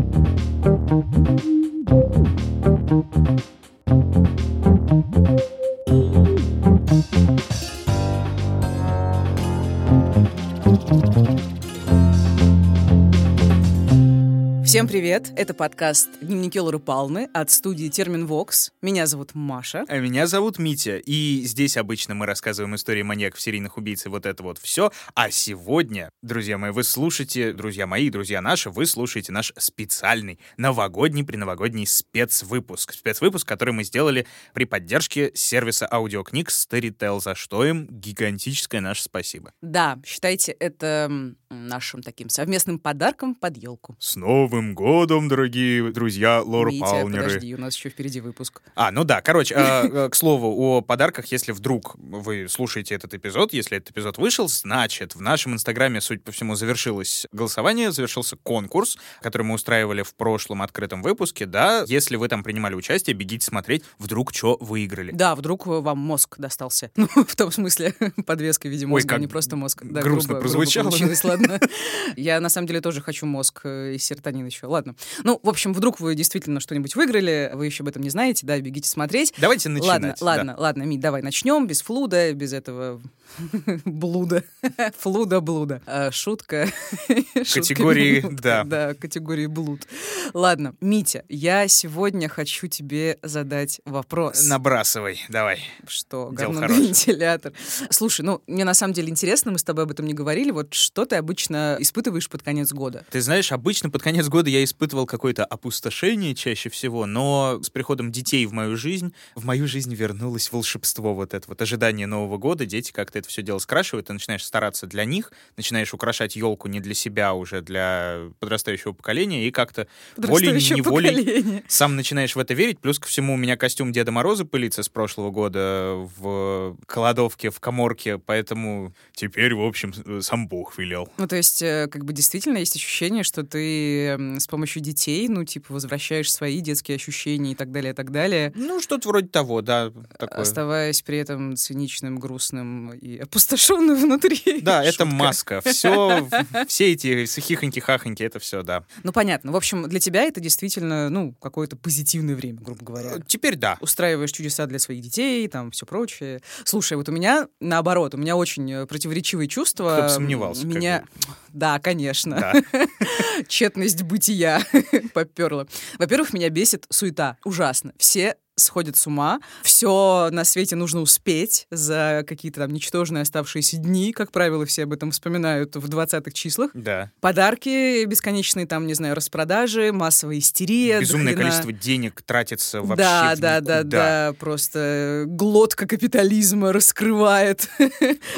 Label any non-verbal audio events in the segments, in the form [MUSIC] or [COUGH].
thank you Всем привет! Это подкаст «Дневники Лоры Палны» от студии Термин Вокс. Меня зовут Маша. А меня зовут Митя, и здесь обычно мы рассказываем истории маньяков, серийных убийц и вот это вот все. А сегодня, друзья мои, вы слушаете, друзья мои, друзья наши, вы слушаете наш специальный новогодний, предновогодний спецвыпуск. Спецвыпуск, который мы сделали при поддержке сервиса аудиокниг Storytel, за что им гигантическое наше спасибо. Да, считайте это нашим таким совместным подарком под елку. С Новым годом, дорогие друзья Лора Митя, Палнеры. подожди, у нас еще впереди выпуск. А, ну да, короче, э, к слову о подарках, если вдруг вы слушаете этот эпизод, если этот эпизод вышел, значит, в нашем инстаграме, судя по всему, завершилось голосование, завершился конкурс, который мы устраивали в прошлом открытом выпуске, да, если вы там принимали участие, бегите смотреть, вдруг что выиграли. Да, вдруг вам мозг достался. [LAUGHS] Ну, в том смысле, [LAUGHS] подвеска в виде мозга, как а не просто мозг. Да, грустно грубо- грубо прозвучало, получилось, ладно. [LAUGHS] Я, на самом деле, тоже хочу мозг э, и серотонин еще. Ладно. Ну, в общем, вдруг вы действительно что-нибудь выиграли, вы еще об этом не знаете, да, бегите смотреть. Давайте начинать. Ладно, да. ладно, ладно, Мить, давай начнем без флуда, без этого [LAUGHS] блуда. [LAUGHS] Флуда блуда. А, шутка. [LAUGHS] Категории, да. Да, категории блуд. Ладно, Митя, я сегодня хочу тебе задать вопрос. Набрасывай, давай. Что, Дело говно на хорошее. вентилятор. Слушай, ну, мне на самом деле интересно, мы с тобой об этом не говорили. Вот что ты обычно испытываешь под конец года? Ты знаешь, обычно под конец года я испытывал какое-то опустошение чаще всего, но с приходом детей в мою жизнь, в мою жизнь вернулось волшебство вот это вот ожидание Нового года. Дети как-то это все дело скрашивают, ты начинаешь стараться для них, начинаешь украшать елку не для себя, а уже для подрастающего поколения, и как-то волей-неволей сам начинаешь в это верить. Плюс ко всему у меня костюм Деда Мороза пылится с прошлого года в кладовке, в коморке, поэтому теперь, в общем, сам Бог велел. Ну, то есть, э, как бы действительно есть ощущение, что ты с помощью детей, ну, типа, возвращаешь свои детские ощущения и так далее, и так далее, Ну, что-то вроде того, да. Такое. оставаясь при этом циничным, грустным и опустошенным [LAUGHS] внутри. Да, это маска. Все, все эти хихоньки-хахоньки, это все, да. Ну, понятно. В общем, для тебя это действительно, ну, какое-то позитивное время, грубо говоря. Теперь да. устраиваешь чудеса для своих детей, там все прочее. Слушай, вот у меня наоборот, у меня очень э, противоречивые чувства. Кто бы сомневался, Меня, да, конечно, Да. [LAUGHS] тщетность бытия [LAUGHS] поперла. Во-первых, меня бесит суета, ужасно. Все сходят с ума, все на свете нужно успеть за какие-то там ничтожные оставшиеся дни, как правило, все об этом вспоминают в 20-х числах. Да. Подарки бесконечные, там, не знаю, распродажи, массовая истерия. Безумное дохрена- количество денег тратится вообще да, да, да, да, просто глотка капитализма раскрывает.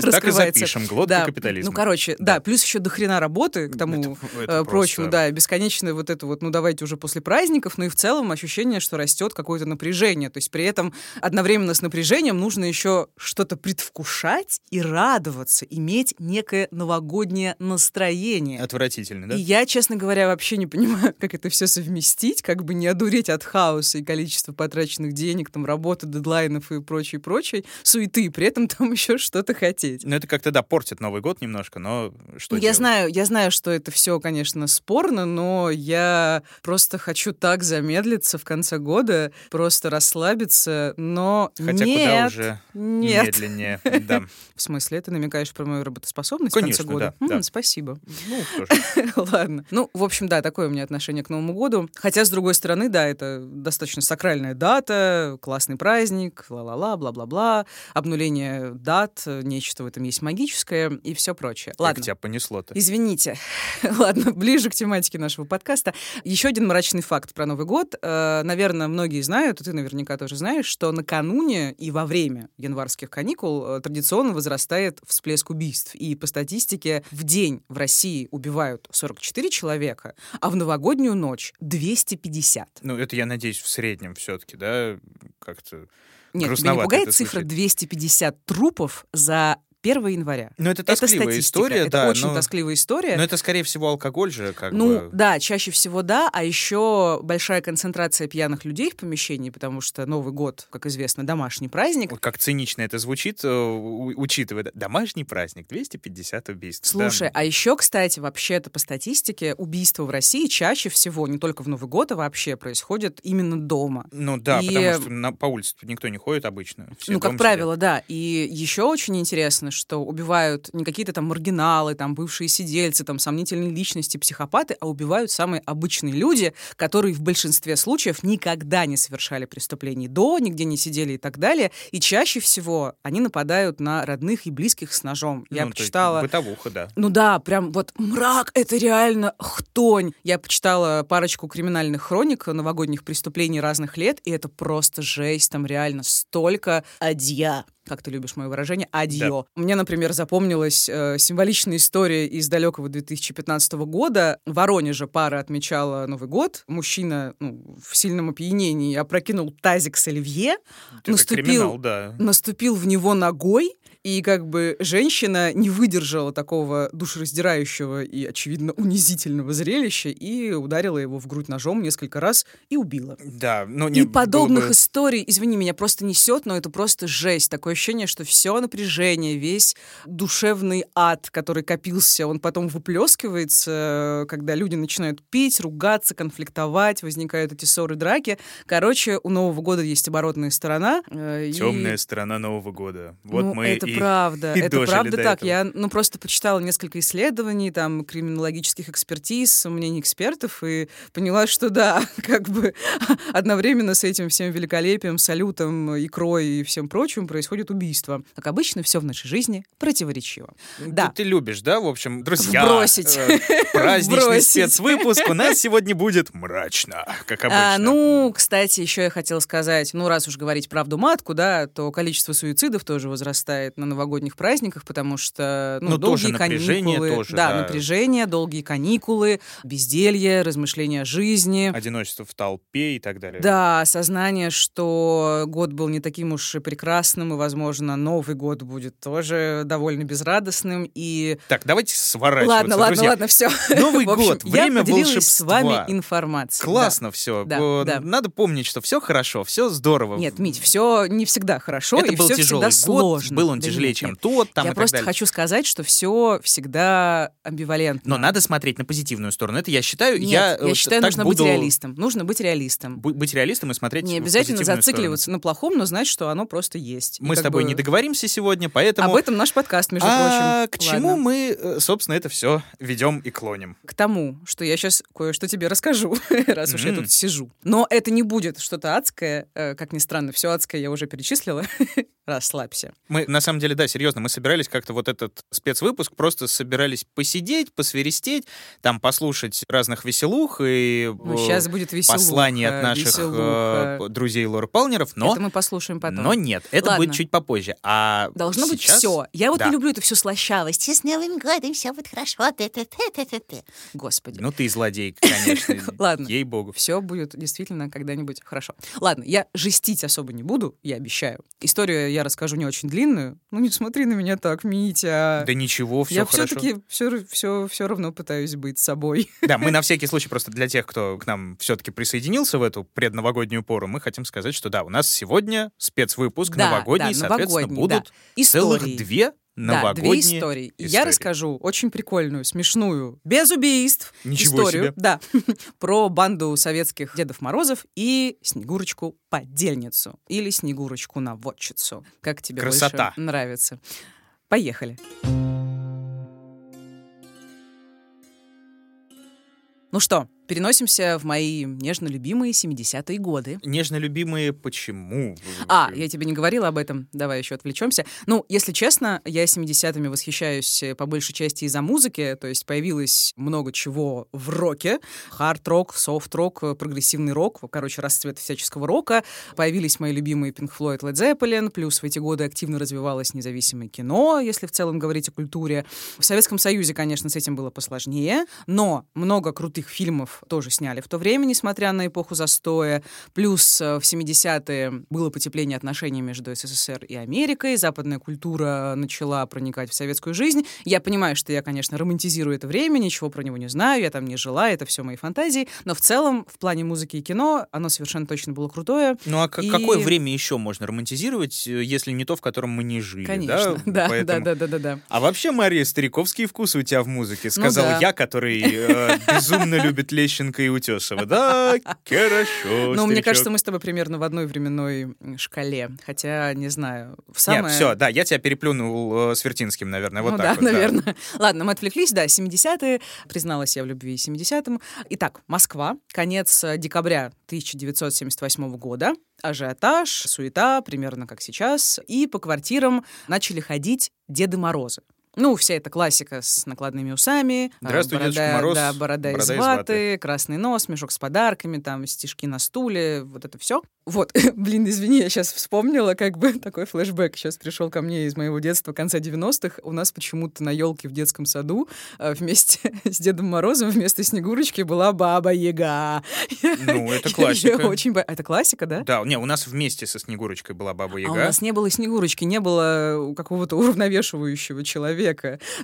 Так и запишем. Глотка капитализма. Ну, короче, да. плюс еще дохрена работы к тому э, прочему, да, бесконечное вот это вот, ну, давайте уже после праздников, ну и в целом ощущение, что растет какое-то напряжение. То есть при этом одновременно с напряжением нужно еще что-то предвкушать и радоваться, иметь некое новогоднее настроение. Отвратительно, да? И я, честно говоря, вообще не понимаю, [LAUGHS] как это все совместить, как бы не одуреть от хаоса и количества потраченных денег, там, работы, дедлайнов и прочей, прочей суеты, и при этом там [LAUGHS] еще что-то хотеть. Ну, это как-то, да, портит Новый год немножко, но что я делать? знаю, я знаю, что это все, конечно, спорно, но я просто хочу так замедлиться в конце года, просто расслабиться, но Хотя нет, куда уже нет. медленнее. Да. [LAUGHS] В смысле, ты намекаешь про мою работоспособность Конечно, в конце года? да, да. М, Спасибо. Ну, тоже. [LAUGHS] Ладно. Ну, в общем, да, такое у меня отношение к Новому году. Хотя, с другой стороны, да, это достаточно сакральная дата, классный праздник, ла-ла-ла, бла-бла-бла, обнуление дат, нечто в этом есть магическое и все прочее. Как Ладно. тебя понесло-то? Извините. [LAUGHS] Ладно, ближе к тематике нашего подкаста. Еще один мрачный факт про Новый год. Э, Наверное, многие знают, и ты наверняка тоже знаешь, что накануне и во время январских каникул э, традиционно возрастает всплеск убийств. И по статистике в день в России убивают 44 человека, а в новогоднюю ночь 250. Ну, это, я надеюсь, в среднем все-таки, да? Как-то Нет, тебя не грустновато пугает цифра звучит. 250 трупов за 1 января. Ну, это тоскливая статистика. история, это да. очень но... тоскливая история. Но это, скорее всего, алкоголь же, как ну, бы. да, чаще всего да, а еще большая концентрация пьяных людей в помещении, потому что Новый год, как известно, домашний праздник. Как цинично это звучит, э, учитывая домашний праздник, 250 убийств. Слушай, да. а еще, кстати, вообще-то по статистике убийства в России чаще всего, не только в Новый год, а вообще происходят именно дома. Ну да, И- потому что на, по улице никто не ходит обычно. ну, как дома правило, да. И еще очень интересно, что убивают не какие-то там маргиналы, там бывшие сидельцы, там сомнительные личности, психопаты, а убивают самые обычные люди, которые в большинстве случаев никогда не совершали преступлений до, нигде не сидели и так далее. И чаще всего они нападают на родных и близких с ножом. Я Ну, почитала... Бытовуха, да. Ну да, прям вот мрак, это реально хтонь. Я почитала парочку криминальных хроник новогодних преступлений разных лет, и это просто жесть, там реально столько адья. Как ты любишь мое выражение? Адьё. Мне, например, запомнилась э, символичная история из далекого 2015 года. В Воронеже пара отмечала Новый год. Мужчина ну, в сильном опьянении опрокинул тазик с оливье, Это наступил криминал, да. наступил в него ногой, и как бы женщина не выдержала такого душераздирающего и, очевидно, унизительного зрелища и ударила его в грудь ножом несколько раз и убила. Да, И не было подобных бы- историй, извини, меня просто несет, но это просто жесть. Такое ощущение, что все напряжение, весь душевный ад, который копился, он потом выплескивается, когда люди начинают пить, ругаться, конфликтовать, возникают эти ссоры, драки. Короче, у Нового года есть оборотная сторона. э, и- Темная сторона Нового года. Вот ну, мы это и правда, и это правда так. этого. Я, ну, просто почитала несколько исследований, там, криминологических экспертиз, мнений экспертов, и поняла, что да, [LAUGHS] как бы одновременно с этим всем великолепием, салютом, икрой и всем прочим происходит убийство. Как обычно, все в нашей жизни противоречиво. Ты- Да. Ты, любишь, да, в общем, друзья? Вбросить. э, Праздничный спецвыпуск у нас сегодня будет мрачно, как обычно. А, ну, кстати, еще я хотела сказать, ну, раз уж говорить правду матку, да, то количество суицидов тоже возрастает на новогодних праздниках, потому что, ну, Ну, тоже долгие напряжение каникулы. тоже, да, да. напряжение, долгие каникулы, безделье, размышления о жизни. Одиночество в толпе и так далее. Да, осознание, что год был не таким уж и прекрасным, и, возможно, Новый год будет тоже довольно безрадостным. И Так, давайте сворачиваться, ладно, ладно, друзья. ладно, все. Новый [LAUGHS] год, время я поделилась с волшебства. вами информацией. да. Классно все. Да, да. Надо помнить, что все хорошо, все здорово. Нет, Мить, все не всегда хорошо, это и был все тяжелый всегда год, сложно. был он Да тяжелее, нет, чем нет. тот, там Я просто далее. хочу сказать, что все всегда амбивалентно. Но надо смотреть на позитивную сторону. Это я считаю. Нет, я, я, вот считаю, нужно буду быть реалистом. Нужно быть реалистом. бу- Быть реалистом и смотреть Не обязательно зацикливаться на плохом, но знать, что оно просто есть. сторону. Мы И с тобой бы не договоримся сегодня, поэтому... Об этом наш подкаст, между а прочим. к чему мы, э, собственно, это все ведем и клоним? К тому, что я сейчас кое-что тебе расскажу, [LAUGHS] раз уж я тут сижу. Но это не будет что-то адское, э, как ни странно. Все адское я уже перечислила. [LAUGHS] Расслабься. Мы, на самом деле, да, серьезно, мы собирались как-то вот этот спецвыпуск, просто собирались посидеть, посверестеть, там послушать разных веселух и Ну, э, сейчас будет веселуха. посланий от наших веселуха. э, друзей Лора Палнеров, но, Это мы послушаем потом. но нет, это Ладно. будет чуть попозже. А Должно быть сейчас- все. Я вот Да. не люблю эту всю слащавость. С Новым годом все будет хорошо. Ты-ты-ты-ты-ты. Господи. Ну ты и злодей, конечно. [LAUGHS] Ладно. Ей-богу. Все будет действительно когда-нибудь хорошо. Ладно, я жестить особо не буду, я обещаю. Историю я расскажу не очень длинную. Ну не смотри на меня так, Митя. Да ничего, все я хорошо. все-таки все, все, все равно пытаюсь быть собой. [LAUGHS] Да, мы на всякий случай просто для тех, кто к нам все-таки присоединился в эту предновогоднюю пору, мы хотим сказать, что да, у нас сегодня спецвыпуск Да, новогодний, да, соответственно, новогодний, будут да. целых Истории. Да, две истории. И Я истории. расскажу очень прикольную, смешную, без убийств Ничего историю, себе. да, [LAUGHS] про банду советских Дедов Морозов и Снегурочку-подельницу или Снегурочку-наводчицу. Как тебе Красота. больше нравится? Поехали. Ну что, переносимся в мои нежно любимые 70-е годы. Нежно любимые почему? А, я тебе не говорила об этом, давай еще отвлечемся. Ну, если честно, я 70-ми восхищаюсь э, по большей части из-за музыки, то есть появилось много чего в роке. Хард-рок, софт-рок, э, прогрессивный рок, короче, расцвет всяческого рока. Появились мои любимые Pink Floyd, Led Zeppelin, плюс в эти годы активно развивалось независимое кино, если в целом говорить о культуре. В Советском Союзе, конечно, с этим было посложнее, но много крутых фильмов тоже сняли в то время, несмотря на эпоху застоя. Плюс э, в 70-е было потепление отношений между СССР и Америкой, западная культура начала проникать в советскую жизнь. Я понимаю, что я, конечно, романтизирую это время, ничего про него не знаю, я там не жила, это все мои фантазии, но в целом в плане музыки и кино оно совершенно точно было крутое. Ну а к- И- какое время еще можно романтизировать, э, если не то, в котором мы не жили? Конечно, [LAUGHS] да, Поэтому- да, да, да, да, да. А вообще, Мария, стариковские вкусы у тебя в музыке, Ну сказал да. я, который э, безумно любит Лещенко и Утесова. Да, [LAUGHS] хорошо, Ну, мне кажется, мы с тобой примерно в одной временной шкале. Хотя, не знаю, в самое... Нет, все, да, я тебя переплюнул э, с Вертинским, наверное, вот ну так да, вот. [LAUGHS] да. наверное. Ладно, мы отвлеклись, да, 70-е. Призналась я в любви 70-м. Итак, Москва, конец э, декабря 1978 года. Ажиотаж, суета, примерно как сейчас. И по квартирам начали ходить Деды Морозы. Ну, вся эта классика с накладными усами. а, Здравствуй, борода, Дедушка Мороз, Да, борода, борода из из ваты, ваты. красный нос, мешок с подарками, там, стишки на стуле, вот это все. Вот, [LAUGHS] блин, извини, я сейчас вспомнила, как бы [LAUGHS] такой флешбэк сейчас пришел ко мне из моего детства конца 90-х. У нас почему-то на елке в детском саду э, вместе [LAUGHS] с Дедом Морозом вместо Снегурочки была Баба Яга. Ну, это классика. очень бо- Это классика, да? Да, не, у нас вместе со Снегурочкой была Баба А у Яга. нас не было Снегурочки, не было какого-то уравновешивающего человека.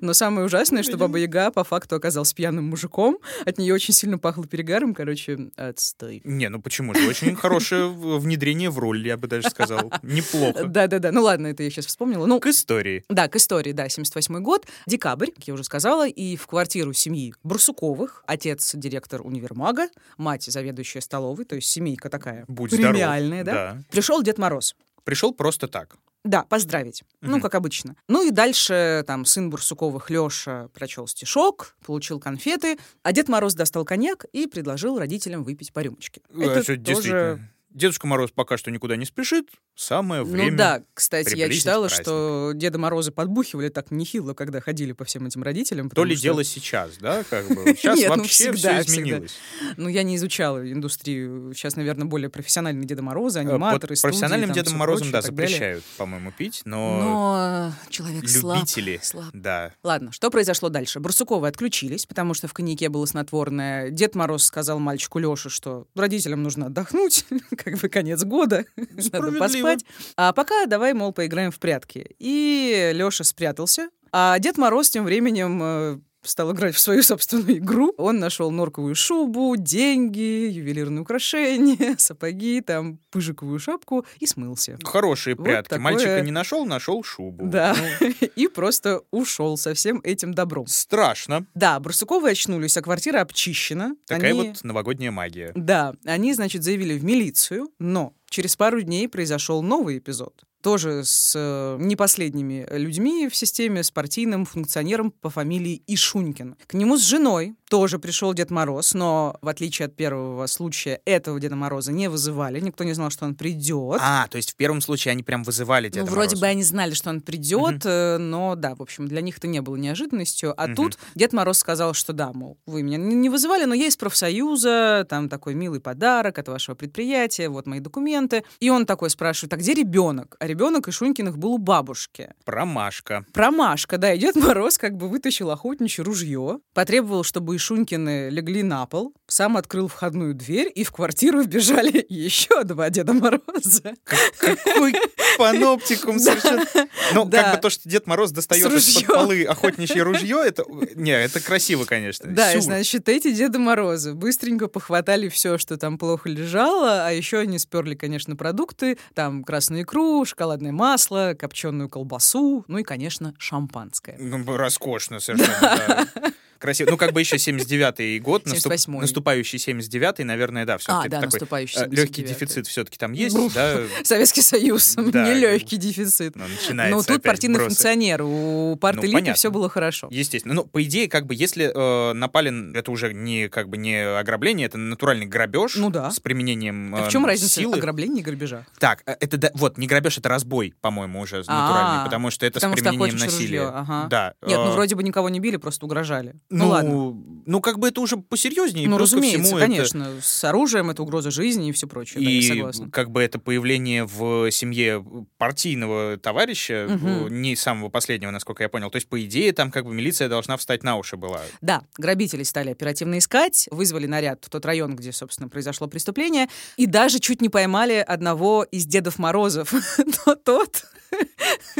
Но самое ужасное, что Баба Яга по факту оказалась пьяным мужиком. От нее очень сильно пахло перегаром. Короче, отстой. Не, ну почему же? Очень хорошее внедрение в роль, я бы даже сказал. Неплохо. Да-да-да. Ну ладно, это я сейчас вспомнила. Ну, К истории. Да, к истории, да, 78 год, декабрь, как я уже сказала, и в квартиру семьи Барсуковых, отец директор универмага, мать заведующая столовой, то есть семейка такая Будь здоров. премиальная, да? Да. Пришел Дед Мороз. Пришел просто так. Да, поздравить. Ну, Мгм. как обычно. Ну и дальше там сын Барсуковых Леша прочел стишок, получил конфеты, а Дед Мороз достал коньяк и предложил родителям выпить по рюмочке. А, Это тоже... Дедушка Мороз пока что никуда не спешит. Самое время. Ну да, кстати, я читала, праздник. что Деда Мороза подбухивали так нехило, когда ходили по всем этим родителям. То ли что- дело сейчас, да, как бы. Сейчас Нет, ну, вообще всегда, все изменилось. Ну, я не изучала индустрию. Сейчас, наверное, более профессиональные Деда Морозы, Э, аниматоры, студии, профессиональным там Дедом Морозом, прочее да, запрещают, по-моему, пить, но, Но человек слаб. любители, слаб. да. Ладно, что произошло дальше? Барсуковы отключились, потому что в коньяке было снотворное. Дед Мороз сказал мальчику Лёше, что родителям нужно отдохнуть, [LAUGHS] как бы конец года, [LAUGHS] надо поспать. А пока давай, мол, поиграем в прятки. И Лёша спрятался, а Дед Мороз тем временем э, стал играть в свою [LAUGHS] собственную игру. Он нашел норковую шубу, деньги, ювелирные украшения, [LAUGHS] сапоги, там, пыжиковую шапку и смылся. Хорошие Вот прятки. такое- Мальчика не нашел, нашел шубу. Да, Ну, [LAUGHS] и просто ушел со всем этим добром. страшно. Да, Барсуковы очнулись, а квартира обчищена. Такая Они- вот новогодняя магия. Да, они, значит, заявили в милицию, но через пару дней произошел новый эпизод. Тоже с э, не последними людьми в системе, с партийным функционером по фамилии Ишунькин. К нему с женой тоже пришел Дед Мороз, но в отличие от первого случая, этого Деда Мороза не вызывали, никто не знал, что он придет. А, то есть в первом случае они прям вызывали Деда Ну, вроде Мороза. бы они знали, что он придет, э, но да, в общем, для них это не было неожиданностью. А тут Дед Мороз сказал, что да, мол, вы меня не вызывали, но я из профсоюза, там такой милый подарок от вашего предприятия, вот мои документы. И он такой спрашивает, а где ребенок? А ребенок Ишунькиных был у бабушки. Промашка. Промашка, да, и Дед Мороз как бы вытащил охотничье ружье, потребовал, чтобы Ишунькины легли на пол, сам открыл входную дверь, и в квартиру вбежали еще два Деда Мороза. Какой паноптикум совершенно. Ну, как бы то, что Дед Мороз достает из-под полы охотничье ружье, это... Не, это красиво, конечно. Да, и значит, эти Деда Морозы быстренько похватали все, что там плохо лежало, а еще они сперли, конечно, продукты, там красную икру, шоколадное масло, копченую колбасу, ну и, конечно, шампанское. Ну, роскошно совершенно, да. [LAUGHS] Красиво. Ну, как бы еще 79-й год, наступ- 78-й. наступающий 79-й, наверное, да, все-таки А, да, такой наступающий легкий 79-й. дефицит все-таки там есть, да. Советский Союз, Да. нелегкий дефицит. Ну, начинается Но тут опять партийный вбросы. функционер, у Ну, парт-элиты понятно. все было хорошо. Естественно. Ну, по идее, как бы, если э, напали, это уже не как бы не ограбление, это натуральный грабеж Ну да. с применением А э, в чем разница силы. ограбления и грабежа? Так, э, это да- вот не грабеж, это разбой, по-моему, уже А, натуральный, потому что это с применением насилия. Да. Нет, ну э, вроде бы никого не били, просто угрожали. Ну, ладно. ну, как бы это уже посерьезнее. Ну, разумеется, всему это- конечно. С оружием это угроза жизни и все прочее. да, я И согласна. как бы это появление в семье партийного товарища, э, не самого последнего, насколько я понял. То есть, по идее, там как бы милиция должна встать на уши была. Да, грабители стали оперативно искать, вызвали наряд в тот район, где, собственно, произошло преступление, и даже чуть не поймали одного из Дедов Морозов. [LAUGHS] Но тот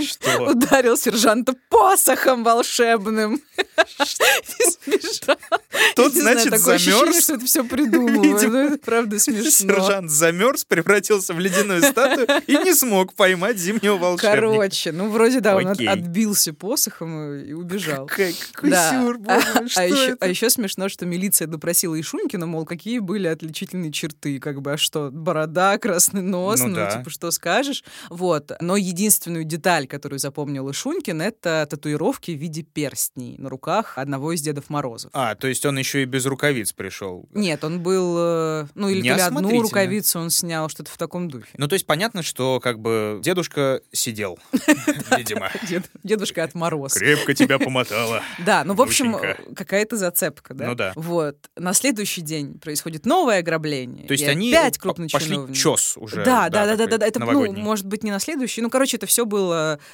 Что? ударил сержанта посохом волшебным. И сбежал. Тот, Не знаю, значит, ощущение, замерз. что это все это правда смешно. Сержант замерз, превратился в ледяную статую и не смог поймать зимнего волшебника. Короче, ну вроде да, он Окей. отбился посохом и и убежал. Какой, какой Да. сюр, А, боже, что а еще, это? а еще смешно, что милиция допросила Ишунькина, мол, какие были отличительные черты, как бы, а что, борода, красный нос, Ну ну, да. типа, что скажешь. Вот. Но единственную деталь, которую запомнил Ишунькин, это татуировки в виде перстней на руках одного из Дедов Морозов. А, то есть он еще и без рукавиц пришел. Нет, он был, э, ну, или одну рукавицу он снял, что-то в таком духе. Ну, то есть понятно, что как бы дедушка сидел, [LAUGHS] видимо. Дед- дедушка от Мороз. Крепко тебя помотало. [LAUGHS] Да, ну, в общем, какая-то зацепка, да? Ну да. Вот. На следующий день происходит новое ограбление. То есть они опять крупный пошли чиновник. чес уже. Да, да, да, да, да. Это, ну, может быть, не на следующий. Ну, короче, это все было,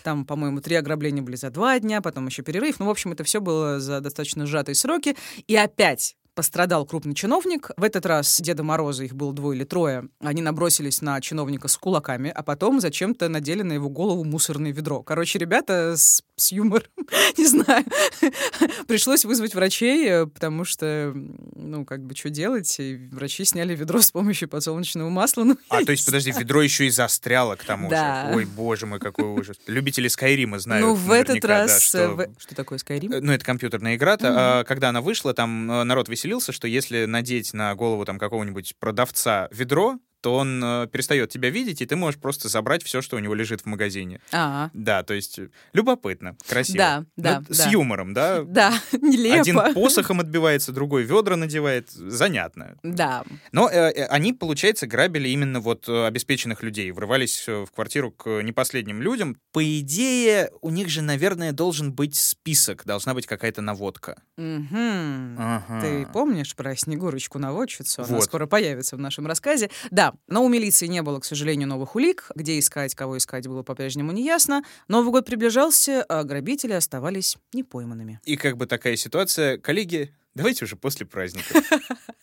там, по-моему, три ограбления были за два дня, потом еще перерыв. Ну, в общем, это все было за достаточно сжатые сроки. И опять пострадал крупный чиновник. В этот раз Деда Мороза, их было двое или трое, они набросились на чиновника с кулаками, а потом зачем-то надели на его голову мусорное ведро. Короче, ребята с, с юмором, [LAUGHS] не знаю, [LAUGHS] пришлось вызвать врачей, э, потому что, ну, как бы, что делать? И врачи сняли ведро с помощью подсолнечного масла. Ну, [LAUGHS] А, то есть, подожди, ведро еще и застряло к тому Да. же. Ой, боже мой, какой ужас. Любители Скайрима знают Ну, в этот наверняка, да, раз... что- э, в- Что такое Skyrim? Э, Ну, это компьютерная игра-то. А, когда она вышла, там э, народ веселился, что если надеть на голову там какого-нибудь продавца ведро, то он э, перестает тебя видеть, и ты можешь просто забрать все, что у него лежит в магазине. А, Да, то есть э, любопытно, красиво. Да, да, Ну, С да. юмором, да? да, [LAUGHS] нелепо. Один посохом отбивается, другой ведра надевает. Занятно. Да, Но э, э, они, получается, грабили именно вот э, обеспеченных людей, врывались в квартиру к э, не последним людям. По идее, у них же, наверное, должен быть список, должна быть какая-то наводка. Мгм. Ага. Ты помнишь про Снегурочку-наводчицу? Она Вот. скоро появится в нашем рассказе. Да, но у милиции не было, к сожалению, новых улик. Где искать, кого искать, было по-прежнему неясно. Новый год приближался, а грабители оставались непойманными. И как бы такая ситуация, коллеги, давайте уже после праздника. [LAUGHS]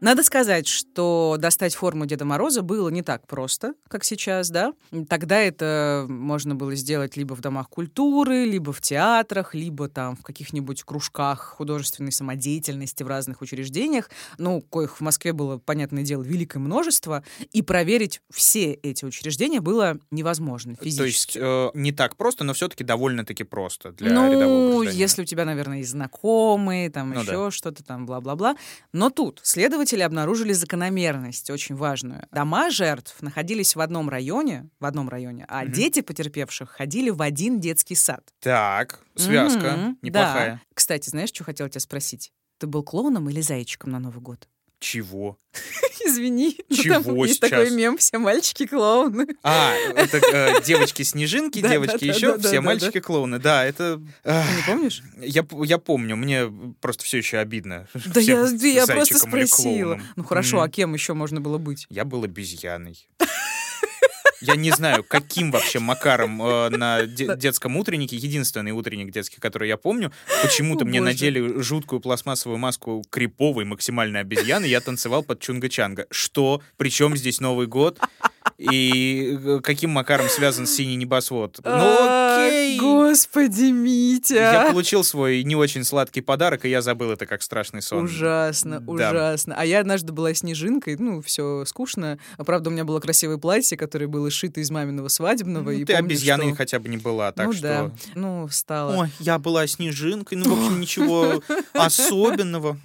Надо сказать, что достать форму Деда Мороза было не так просто, как сейчас, да. Тогда это можно было сделать либо в домах культуры, либо в театрах, либо там в каких-нибудь кружках художественной самодеятельности в разных учреждениях, ну, коих в Москве было, понятное дело, великое множество, и проверить все эти учреждения было невозможно То есть физически. э, не так просто, но все-таки довольно-таки просто для рядового ну, гражданина. если у тебя, наверное, есть знакомые, там Ну еще что-то там, бла-бла-бла. Но тут следователи обнаружили закономерность очень важную. Дома жертв находились в одном районе, в одном районе, а Мгм. дети потерпевших ходили в один детский сад. Так, связка Мгм, неплохая. да. Кстати, знаешь, что хотела тебя спросить? Ты был клоуном или зайчиком на Новый год? Чего? [LAUGHS] Извини, Чего там есть сейчас? такой мем, все мальчики клоуны. А, это э, девочки-снежинки, [LAUGHS] Да, девочки еще, все да, мальчики-клоуны. Да, это... Ты не помнишь? Я, я помню, мне просто все еще обидно. [LAUGHS] Да я, я просто спросила. Ну хорошо, а кем еще можно было быть? Я был обезьяной. Я не знаю, каким вообще макаром э, на де- детском утреннике, единственный утренник детский, который я помню, почему-то мне боже. надели жуткую пластмассовую маску криповой максимальной обезьяны, я танцевал под Чунга-Чанга. Что? Причем здесь Новый год? И э, каким макаром связан синий небосвод? Ну окей. Господи, Я Митя. получил свой не очень сладкий подарок, и я забыл это как страшный сон. Ужасно, ужасно. А я однажды была снежинкой, ну, все скучно. А правда, у меня было красивое платье, которое было шито из маминого свадебного. Ну, и ты обезьяной хотя бы не была, так ну что... да, ну, стала. Ой, я была снежинкой, ну, в общем, ничего [LAUGHS] особенного.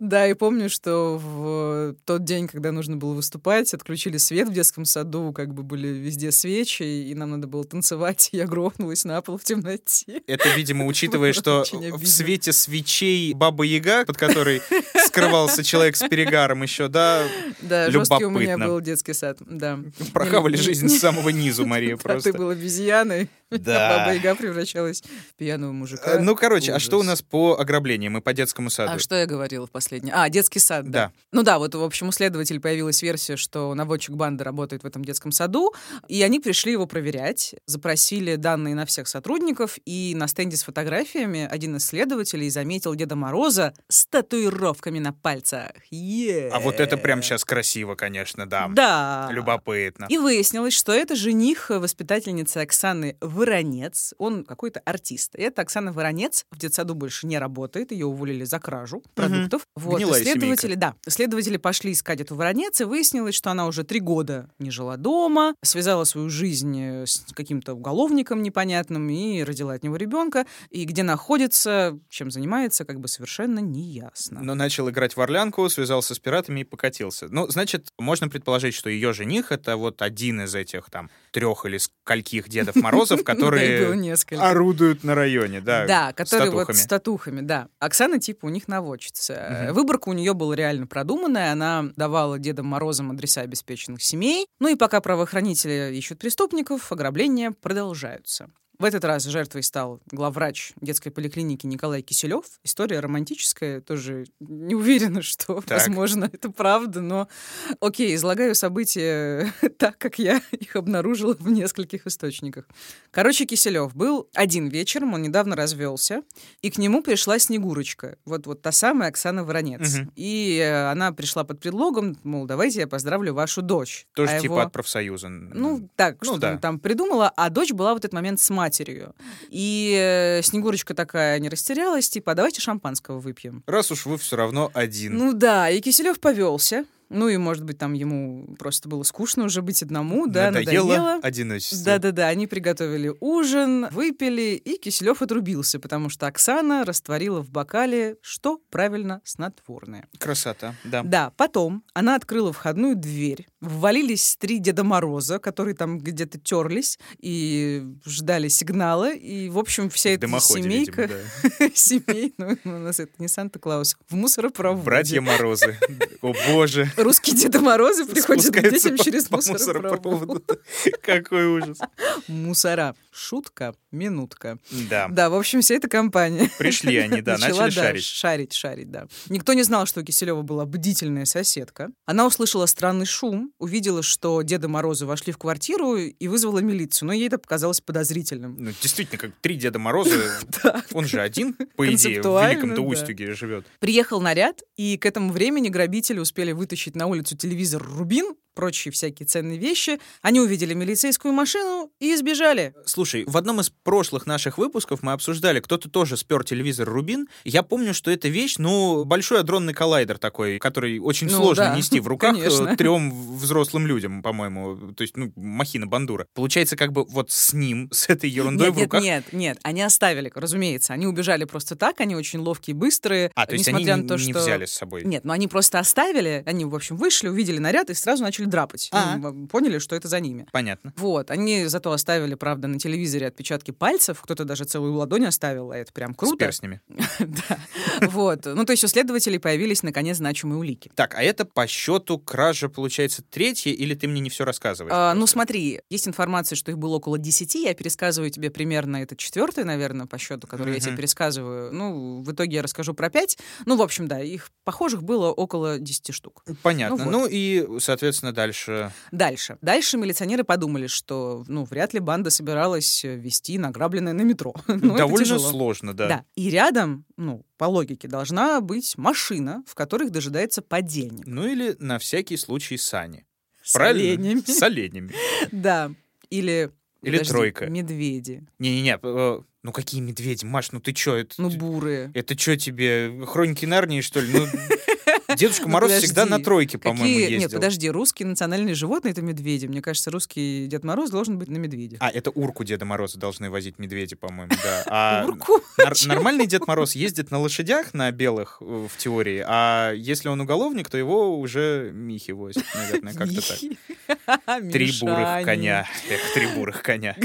Да, и помню, что в тот день, когда нужно было выступать, отключили свет в детском саду, как бы были везде свечи, и нам надо было танцевать, [LAUGHS] и я грохнулась на пол в темноте. Это, видимо, учитывая, что в свете свечей Баба Яга, под которой скрывался человек с перегаром еще, да? Да, жесткий у меня был детский сад, да. Прохавали жизнь с самого низу, [LAUGHS] Мария, просто. ты был обезьяной, Да. [LAUGHS] Баба Яга превращалась в пьяного мужика. Э, Ну, короче, а что у Ужас. нас по ограблениям и по детскому саду? А что я говорила в последнее? А, детский сад, да. Да. Ну да, вот, в общем, у следователей появилась версия, что наводчик банды работает в этом детском саду, и они пришли его проверять, запросили данные на всех сотрудников, и на стенде с фотографиями один из следователей заметил Деда Мороза с татуировками на пальцах. Е. А вот это прям сейчас красиво, конечно, да. Да. Любопытно. И выяснилось, что это жених воспитательницы Оксаны Воронец. Он какой-то артист. И эта Оксана Воронец в детсаду больше не работает. Ее уволили за кражу продуктов. Вот. И Гнилая следователи, да, следователи пошли искать эту Воронец, и выяснилось, что она уже три года не жила дома, связала свою жизнь э, с каким-то уголовником непонятным и родила от него ребенка. И где находится, чем занимается, как бы совершенно неясно. Но начал играть в Орлянку, связался с пиратами и покатился. Ну, значит, можно предположить, что ее жених — это вот один из этих там трех или скольких Дедов Морозов, [LAUGHS] Которые орудуют на районе, да, Да, которые вот с татухами, да. Оксана типа у них наводчица. Выборка у нее была реально продуманная. Она давала Дедам Морозам адреса обеспеченных семей. Ну и пока правоохранители ищут преступников, ограбления продолжаются. В этот раз жертвой стал главврач детской поликлиники Николай Киселев. История романтическая, тоже не уверена, что, Так. возможно, это правда, но окей, излагаю события [LAUGHS] так, как я их обнаружила в нескольких источниках. Короче, Киселев был один вечером, он недавно развелся, и к нему пришла Снегурочка, вот, вот та самая Оксана Воронец. Мгм. И э, она пришла под предлогом, мол, давайте я поздравлю вашу дочь. Тоже А типа его- от профсоюза. ну, так, Ну что да. там придумала, а дочь была в этот момент с матерью. И э, Снегурочка такая не растерялась, типа, а давайте шампанского выпьем. Раз уж вы все равно один. Ну да, и Киселев повелся. Ну и, может быть, там ему просто было скучно уже быть одному, да, Надоело надоело. одиночество. Да-да-да, они приготовили ужин, выпили, и Киселев отрубился, потому что Оксана растворила в бокале, что правильно, снотворное. Красота, да. Да, потом она открыла входную дверь, ввалились три Деда Мороза, которые там где-то терлись и ждали сигнала, и, в общем, вся эта дымоходе, семейка, [LAUGHS] семей, ну, у нас это не Санта-Клаус, в мусоропроводе. Братья Морозы. О боже. Русские Деда Морозы приходят к детям через мусоропровод. Какой ужас. Мусора. Шутка, минутка. Да. Да, в общем, вся эта компания. Пришли они, да, начала, начали да, шарить. Шарить, шарить, да. Никто не знал, что у Киселева была бдительная соседка. Она услышала странный шум, увидела, что Деда Морозы вошли в квартиру и вызвала милицию. Но ей это показалось подозрительным. Ну, действительно, как три Деда Мороза. [LAUGHS] Он же один, по идее, в Великом-то. Устюге живет. Приехал наряд, и к этому времени грабители успели вытащить на улицу телевизор «Рубин», прочие всякие ценные вещи. Они увидели милицейскую машину и сбежали. Слушай, в одном из прошлых наших выпусков мы обсуждали, кто-то тоже спер телевизор Рубин. Я помню, что эта вещь, ну, большой адронный коллайдер такой, который очень Ну, сложно да, нести в руках конечно. трем взрослым людям, по-моему. То есть, ну, махина бандура. Получается, как бы вот с ним, с этой ерундой Нет, в руках. нет, нет, они оставили, разумеется. Они убежали просто так, они очень ловкие, быстрые. А, то есть они на то, не что... взяли с собой. Нет, но они просто оставили, они, в общем, вышли, увидели наряд и сразу начали драпать. А. Ну, поняли, что это за ними. Понятно. Вот, они зато оставили, правда, на телевизоре отпечатки пальцев, кто-то даже целую ладонь оставил, а это прям С круто. перстнями. [LAUGHS] Да. Вот. Ну, то есть у следователей появились, наконец, значимые улики. Так, а это по счету кража, получается, третья, или ты мне не все рассказываешь? А, ну, смотри, есть информация, что их было около 10, я пересказываю тебе примерно это четвертый, наверное, по счету, который я тебе пересказываю. Ну, в итоге я расскажу про 5. Ну, в общем, да, их похожих было около 10 штук. Понятно. ну Ну, и, соответственно, дальше... Дальше. Дальше милиционеры подумали, что, ну, вряд ли банда собиралась э, вести награбленное на метро. [LAUGHS] Ну, Довольно сложно, да. Да. И рядом, ну, по логике, должна быть машина, в которой их дожидается подельник. Ну или на всякий случай сани. С Правильно? оленями. С оленями. [LAUGHS] Да. Или... Или подожди, тройка. Медведи. Не-не-не, э, ну какие медведи, Маш, ну ты чё, это, Ну, бурые. это чё тебе, хроники Нарнии, что ли? Ну, [LAUGHS] Дедушка Ну, Мороз подожди, всегда на тройке, по-моему, Какие... ездил. Нет, подожди, русские национальные животные — это медведи. Мне кажется, русский Дед Мороз должен быть на медведе. А, это урку Деда Мороза должны возить медведи, по-моему, да. А [LAUGHS] Урку? нормальный Дед Мороз ездит на лошадях, на белых, э, в теории, а если он уголовник, то его уже Михи возят, наверное, [LAUGHS] как-то так. [LAUGHS] Три бурых коня. Эх, три бурых коня.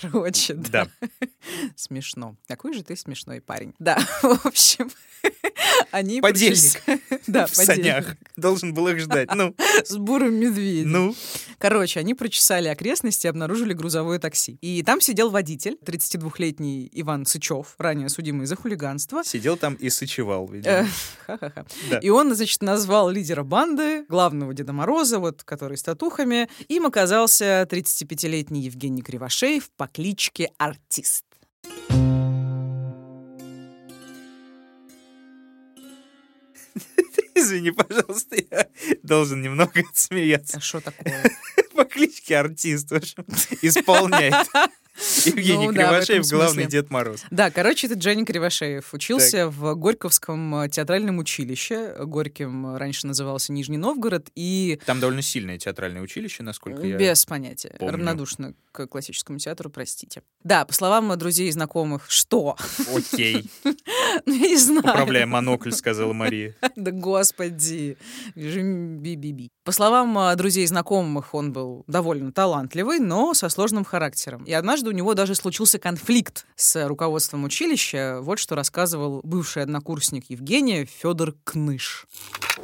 Короче, да. Смешно. Какой же ты смешной парень. Да, в общем. Они Подельник Да, в санях. Должен был их ждать. Ну, [LAUGHS] С бурым медведем. ну. Короче, они прочесали окрестности и обнаружили грузовое такси. И там сидел водитель, 32-летний Иван Сычев, ранее судимый за хулиганство. Сидел там и сычевал, видимо. Ха-ха-ха. И он, значит, назвал лидера банды, главного Деда Мороза, вот, который с татухами. Им оказался 35-летний Евгений Кривошеев по кличке Артист. [LAUGHS] Извини, пожалуйста, я должен немного [LAUGHS] отсмеяться. А что такое? [LAUGHS] По кличке артист, в общем, исполняет. [LAUGHS] Евгений Ну да, в этом Кривошеев, главный смысле. Дед Мороз. Да, короче, это Женя Кривошеев. Учился в Горьковском э, театральном училище. Горьким э, раньше назывался Нижний Новгород. И Там довольно сильное театральное училище, насколько я... Без понятия. помню. Равнодушно к классическому театру, простите. Да, по словам э, друзей и знакомых, что? Окей. Ну, я не знаю. Поправляя монокль, сказала Мария. [LAUGHS] Да господи. Би-би-би. По словам э, друзей и знакомых, он был довольно талантливый, но со сложным характером. И однажды у него даже случился конфликт с руководством училища. Вот что рассказывал бывший однокурсник Евгения Федор Кныш.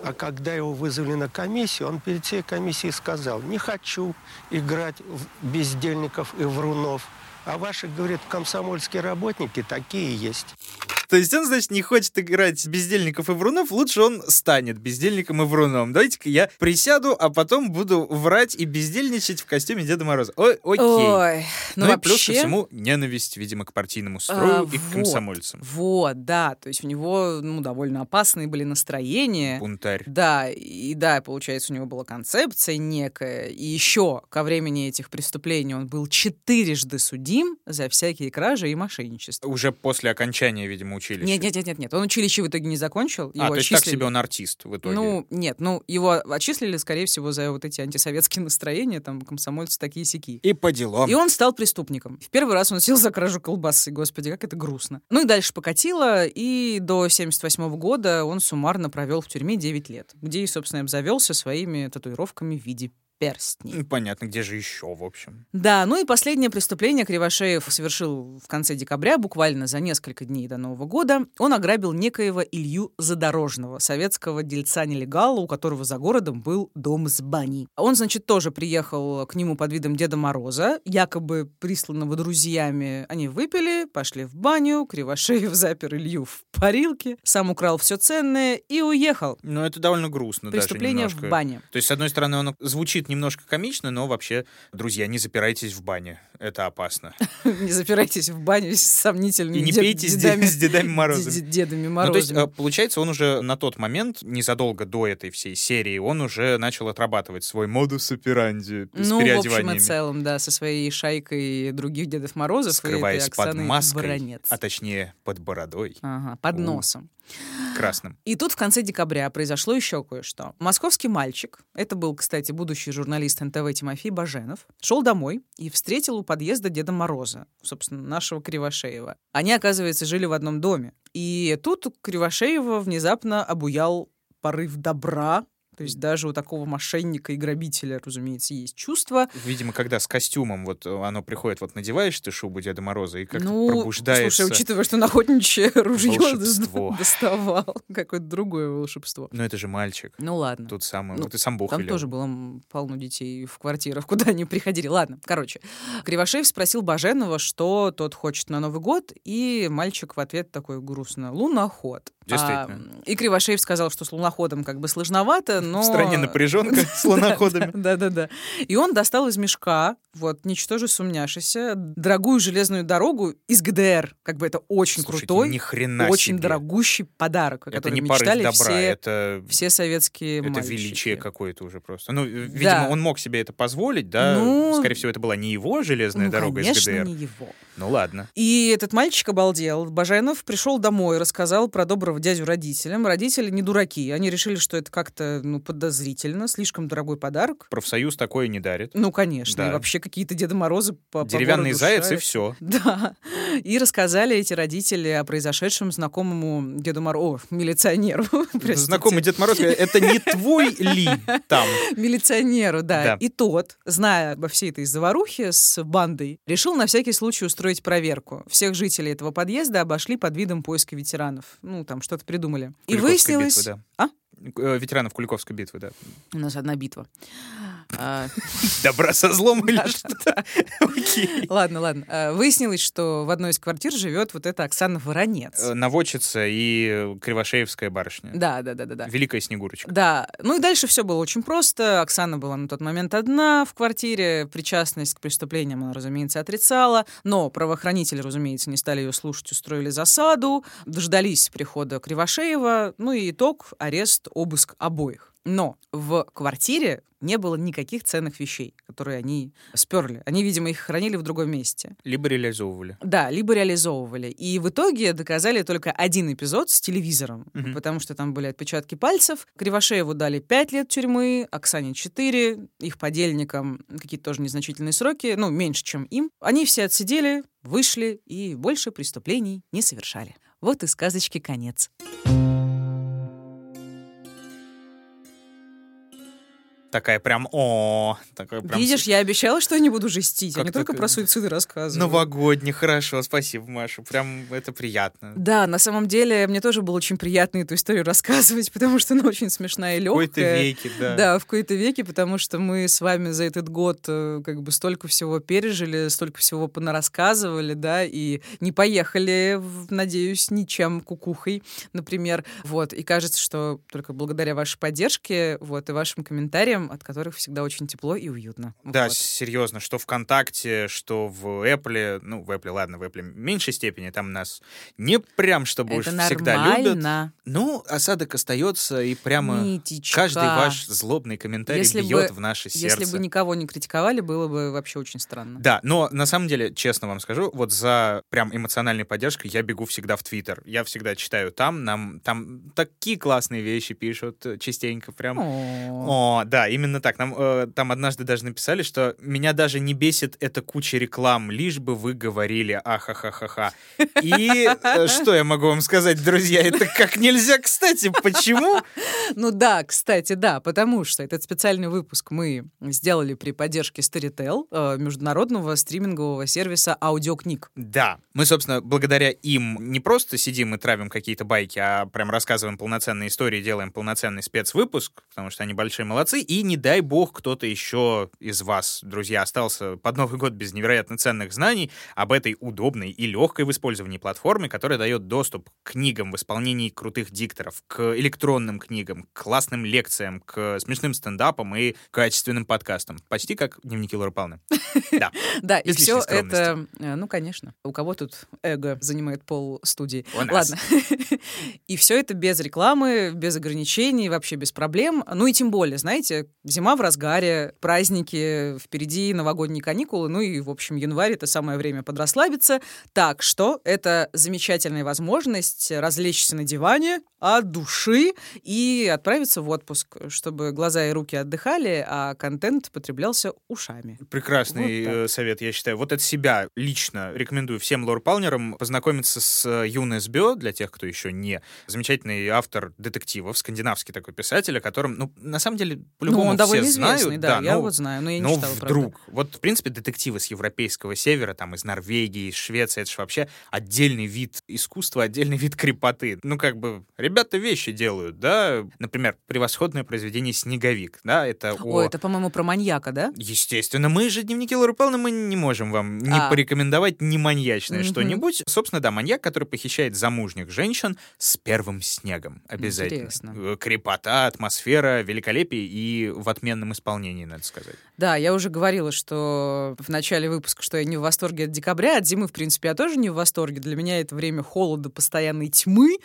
А когда его вызвали на комиссию, он перед всей комиссией сказал, не хочу играть в бездельников и врунов. А ваши, говорит, комсомольские работники такие есть. То есть он, значит, не хочет играть бездельников и врунов, лучше он станет бездельником и вруном. Давайте-ка я присяду, а потом буду врать и бездельничать в костюме Деда Мороза. Ой, окей. Ой, ну, Ну, и плюс ко вообще... всему ненависть, видимо, к партийному строю А, и к вот, комсомольцам. Вот, да. То есть у него ну, довольно опасные были настроения. Бунтарь. Да, и да, получается, у него была концепция некая. И еще ко времени этих преступлений он был четырежды судим за всякие кражи и мошенничество. Уже после окончания, видимо, училища. Нет, нет, нет, нет, нет. Он училище в итоге не закончил. Его а, то есть так себе он артист в итоге. Ну, нет, ну, его отчислили, скорее всего, за вот эти антисоветские настроения, там, комсомольцы такие сики. и по делам. И он стал преступником. В первый раз он сел за кражу колбасы, господи, как это грустно. Ну и дальше покатило, и до 78 года он суммарно провел в тюрьме 9 лет, где и, собственно, обзавелся своими татуировками в виде перстней. Ну, Понятно, где же еще, в общем. Да, ну и последнее преступление Кривошеев совершил в конце декабря, буквально за несколько дней до Нового года. Он ограбил некоего Илью Задорожного, советского дельца-нелегала, у которого за городом был дом с баней. Он, значит, тоже приехал к нему под видом Деда Мороза, якобы присланного друзьями. Они выпили, пошли в баню, Кривошеев запер Илью в парилке, сам украл все ценное и уехал. Но это довольно грустно Преступление даже в бане. То есть, с одной стороны, оно звучит немножко комично, но вообще, друзья, не запирайтесь в бане. Это опасно. [LAUGHS] Не запирайтесь в баню с сомнительными И не пейте с, де- дедами. с Дедами Морозами. Ну, то есть, Морозами. э, получается, он уже на тот момент, незадолго до этой всей серии, он уже начал отрабатывать свой модус операнди с ну, в общем и целом, да, со своей шайкой других Дедов Морозов скрываясь под маской, а точнее под бородой Ага, под носом. красным. И тут в конце декабря произошло еще кое-что. Московский мальчик, это был, кстати, будущий журналист НТВ Тимофей Баженов, шел домой и встретил у подъезда Деда Мороза, собственно, нашего Кривошеева. Они, оказывается, жили в одном доме. И тут Кривошеева внезапно обуял порыв добра, то есть даже у такого мошенника и грабителя, разумеется, есть чувства. Видимо, когда с костюмом вот э, оно приходит, вот надеваешь ты шубу Деда Мороза и как-то ну, пробуждается. слушай, учитывая, что он охотничье [LAUGHS] ружье волшебство. доставал, [LAUGHS] какое-то другое волшебство. Но это же мальчик. Ну ладно. Тут самый, Ну, вот и сам Бог Там велел. тоже было полно детей в квартирах, [LAUGHS] куда они приходили. Ладно, короче. Кривошеев спросил Баженова, что тот хочет на Новый год, и мальчик в ответ такой грустно. Луноход. Действительно. А, и Кривошеев сказал, что с луноходом как бы сложновато, но... В стране напряженка с луноходами. [LAUGHS] Да-да-да. И он достал из мешка, вот, ничтоже сумняшися, дорогую железную дорогу из ГДР. Как бы это очень Слушайте, крутой, ни хрена очень себе. дорогущий подарок, Это не мечтали добра, все, это, все советские это мальчики. величие какое-то уже просто. Ну, э, Да. видимо, он мог себе это позволить, да? Ну, Скорее всего, это была не его железная Ну, дорога конечно, из ГДР. не его. Ну ладно. И этот мальчик обалдел. Баженов пришел домой, рассказал про доброго дядю родителям. Родители не дураки. Они решили, что это как-то ну, подозрительно, слишком дорогой подарок. Профсоюз такое не дарит. Ну, конечно. Да. И вообще какие-то Деда Морозы по, по Деревянный городу заяц и шарят. все. [LAUGHS] Да. И рассказали эти родители о произошедшем знакомому Деду Морозу, милиционеру. [LAUGHS] Знакомый Дед Мороз, это не твой ли там? [LAUGHS] Милиционеру, да. Да. И тот, зная обо всей этой заварухе с бандой, решил на всякий случай устроить устроить проверку. Всех жителей этого подъезда обошли под видом поиска ветеранов. Ну, там что-то придумали. И выяснилось... битвы, да. А? Э, Ветеранов Куликовской битвы, да. У нас одна битва. А, Добра со злом или что-то? Ладно, ладно. А, Выяснилось, что в одной из квартир живет вот эта Оксана Воронец. Э, Наводчица и Кривошеевская барышня. Да, да, да, да. Великая Снегурочка. Да, ну и дальше все было очень просто. Оксана была на тот момент одна в квартире. Причастность к преступлениям она, разумеется, отрицала. Но правоохранители, разумеется, не стали ее слушать, устроили засаду. Дождались прихода Кривошеева. Ну и итог — арест, обыск обоих. Но в квартире не было никаких ценных вещей, которые они сперли. Они, видимо, их хранили в другом месте. Либо реализовывали. Да, либо реализовывали. И в итоге доказали только один эпизод с телевизором, Мгм. потому что там были отпечатки пальцев. Кривошееву дали 5 лет тюрьмы, Оксане 4, их подельникам какие-то тоже незначительные сроки, ну, меньше, чем им. Они все отсидели, вышли и больше преступлений не совершали. Вот и сказочки конец. Такая прям, о, такая прям... Видишь, я обещала, что я не буду жестить, а Как не только про суициды рассказываю. Новогодний, хорошо, спасибо, Маша. Прям это приятно. Да, на самом деле мне тоже было очень приятно эту историю рассказывать, [LAUGHS] потому что она очень смешная и В какой-то легкая. веке, да. Да, в какой-то веке, потому что мы с вами за этот год э, как бы столько всего пережили, столько всего понарассказывали, да, и не поехали, надеюсь, ничем кукухой, например. Вот, и кажется, что только благодаря вашей поддержке, вот, и вашим комментариям, от которых всегда очень тепло и уютно. Да, Вот. серьезно, что ВКонтакте, что в Apple, ну, в Apple, ладно, в Apple в меньшей степени, там нас не прям, чтобы уж Это всегда любят. Ну, осадок остается, и прямо Митечка. каждый ваш злобный комментарий Если бьет бы- в наше сердце. Если бы никого не критиковали, было бы вообще очень странно. Да, но на самом деле, честно вам скажу, вот за прям эмоциональной поддержкой я бегу всегда в Твиттер. Я всегда читаю там, нам там такие классные вещи пишут э, частенько, прям. О. О, да, именно так. Нам э, там однажды даже написали, что меня даже не бесит эта куча реклам, лишь бы вы говорили ахахахаха. И э, что я могу вам сказать, друзья, это как нельзя, кстати, почему? Ну да, кстати, да, потому что этот специальный выпуск мы сделали при поддержке Storytel, э, международного стримингового сервиса аудиокниг. Да, мы, собственно, благодаря им не просто сидим и травим какие-то байки, а прям рассказываем полноценные истории, делаем полноценный спецвыпуск, потому что они большие молодцы. И не дай бог кто-то еще из вас, друзья, остался под Новый год без невероятно ценных знаний об этой удобной и легкой в использовании платформе, которая дает доступ к книгам в исполнении крутых дикторов, к электронным книгам, к классным лекциям, к смешным стендапам и качественным подкастам. Почти как дневники Лоры Павловны. [LAUGHS] Да. Да, и все это, э, ну, конечно, у кого тут эго занимает пол студии. Ладно. [LAUGHS] И все это без рекламы, без ограничений, вообще без проблем. Ну и тем более, знаете, зима в разгаре, праздники, впереди новогодние каникулы, ну и, в общем, январь — это самое время подрасслабиться. Так что это замечательная возможность развлечься на диване от души и отправиться в отпуск, чтобы глаза и руки отдыхали, а контент потреблялся ушами. Прекрасный Вот так. э, совет, я считаю. Вот от себя лично рекомендую всем лор-палнерам познакомиться с э, Юн СБО, для тех, кто еще не. Замечательный автор детективов, скандинавский такой писатель, о котором, ну, на самом деле, по-любому ну, он довольно все знают. известный, да, я но- вот знаю, но я не но читала, правда. вдруг, вот, в принципе, детективы с европейского севера, там, из Норвегии, из Швеции, это же вообще отдельный вид искусства, отдельный вид крепоты. Ну, как бы, ребята вещи делают, да? Например, превосходное произведение «Снеговик», да? Это о... Ой, это, по-моему, про маньяка, да? Естественно, мы же дневники Лоры Павловны, мы не можем вам не А. порекомендовать ни маньячное Мгм. что-нибудь. Собственно, да, маньяк, который похищает замужних женщин с первым снегом. Обязательно. Интересно. Э, Крепота, атмосфера, великолепие и в отменном исполнении, надо сказать. Да, я уже говорила, что в начале выпуска, что я не в восторге от декабря, от зимы, в принципе, я тоже не в восторге. Для меня это время холода, постоянной тьмы.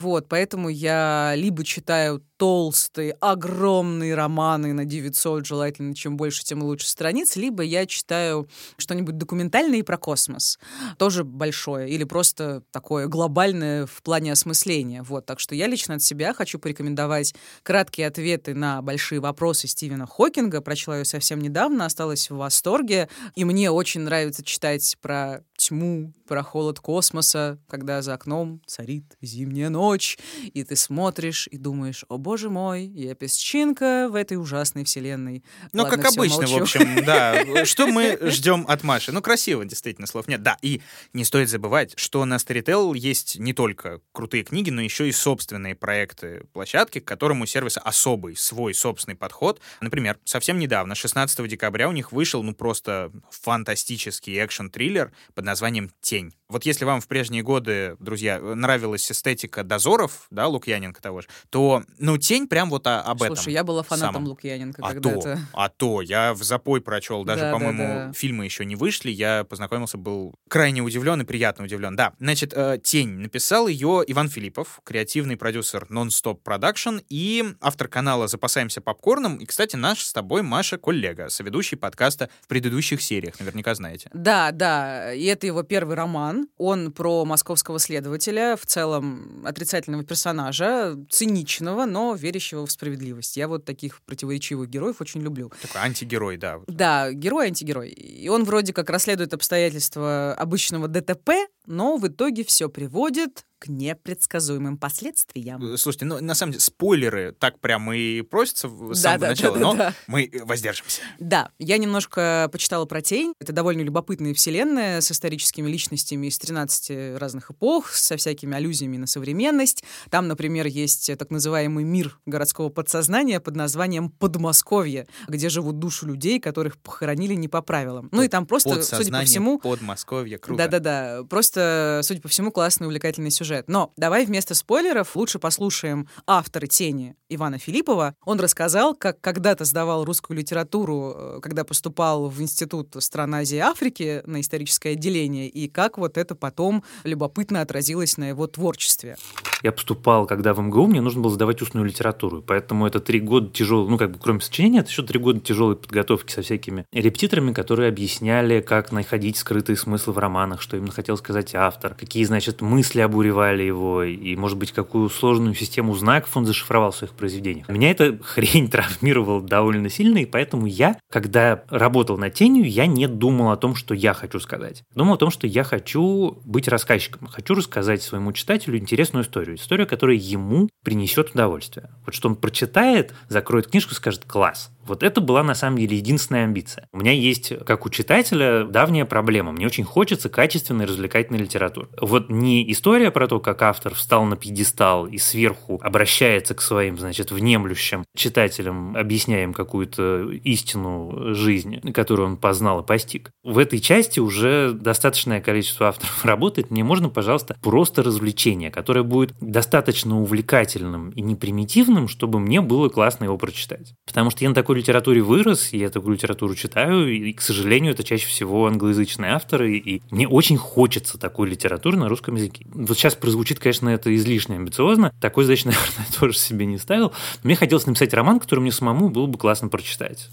Вот, поэтому я либо читаю толстые, огромные романы на 900, желательно, чем больше, тем лучше страниц, либо я читаю что-нибудь документальное и про космос. Тоже большое. Или просто такое глобальное в плане осмысления. Вот, так что я лично от себя хочу порекомендовать краткие ответы на большие вопросы Стивена Хокинга. Прочла ее совсем недавно, осталась в восторге. И мне очень нравится читать про тьму, про холод космоса, когда за окном царит зимняя ночь. и ты смотришь и думаешь, о боже мой, я песчинка в этой ужасной вселенной. Ну, Ладно, как обычно, молчу. в общем, да. [LAUGHS] Что мы ждем от Маши? Ну, красиво, действительно, слов нет. Да, и не стоит забывать, что на Storytel есть не только крутые книги, но еще и собственные проекты, площадки, к которым у сервиса особый, свой собственный подход. Например, совсем недавно, 16 декабря, у них вышел, ну, просто фантастический экшн-триллер под названием «Тень». Вот если вам в прежние годы, друзья, нравилась эстетика дозоров, да, Лукьяненко того же, то, ну, «Тень» прям вот о- об этом. Слушай, я была фанатом самом. Лукьяненко А когда-то. то, а то, я в запой прочел, даже, Да, да, по-моему, да. фильмы еще не вышли, я познакомился, был крайне удивлен и приятно удивлен. Да, значит, э, «Тень» написал ее Иван Филиппов, креативный продюсер Non-Stop Production и автор канала «Запасаемся попкорном», и, кстати, наш с тобой Маша коллега, соведущий подкаста в предыдущих сериях, наверняка знаете. Да, да, и это его первый роман. Он про московского следователя, в целом отрицательного персонажа, циничного, но верящего в справедливость. Я вот таких противоречивых героев очень люблю. Такой антигерой, да. Да, герой-антигерой. И он вроде как расследует обстоятельства обычного ДТП, но в итоге все приводит к непредсказуемым последствиям. Э, Слушайте, ну, на самом деле, спойлеры так прямо и просятся с Да, самого да, начала, да, но да, мы э, воздержимся. Да, я немножко почитала про «Тень». Это довольно любопытная вселенная с историческими личностями из 13 разных эпох, со всякими аллюзиями на современность. Там, например, есть так называемый мир городского подсознания под названием Подмосковье, где живут души людей, которых похоронили не по правилам. Ну и там просто, судя по всему, Подмосковье, круто. да-да-да. Просто, судя по всему, классный, увлекательный сюжет. Но давай вместо спойлеров лучше послушаем автора «Тени» Ивана Филиппова. Он рассказал, как когда-то сдавал русскую литературу, э, когда поступал в Институт стран Азии и Африки на историческое отделение, и как вот это потом любопытно отразилось на его творчестве. Я поступал, когда в МГУ, мне нужно было сдавать устную литературу. Поэтому это три года тяжелой, ну, как бы, кроме сочинения, это еще три года тяжелой подготовки со всякими репетиторами, которые объясняли, как находить скрытые смыслы в романах, что именно хотел сказать автор, какие, значит, мысли обуревали его, и, может быть, какую сложную систему знаков он зашифровал в своих произведениях. Меня эта [LAUGHS] хрень травмировала довольно сильно, и поэтому я, когда работал над тенью, я не думал о том, что я хочу сказать. Думал о том, что я хочу быть рассказчиком, хочу рассказать своему читателю интересную историю, историю, которая ему принесет удовольствие. Вот что он прочитает, закроет книжку, скажет «класс». Вот это была на самом деле единственная амбиция. У меня есть, как у читателя, давняя проблема. Мне очень хочется качественной развлекательной литературы. Вот не история про то, как автор встал на пьедестал и сверху обращается к своим, значит, внемлющим читателям, объясняя им какую-то истину жизни, которую он познал и постиг. В этой части уже достаточное количество авторов [LAUGHS] работает. Мне можно, пожалуйста, просто развлечение, которое будет достаточно увлекательным и непримитивным, чтобы мне было классно его прочитать. Потому что я на такой литературе вырос, я такую литературу читаю, и, к сожалению, это чаще всего англоязычные авторы, и мне очень хочется такой литературы на русском языке. Вот сейчас прозвучит, конечно, это излишне амбициозно, такой задачи, [LAUGHS] наверное, я тоже себе не ставил. Мне хотелось написать роман, который мне самому было бы классно прочитать.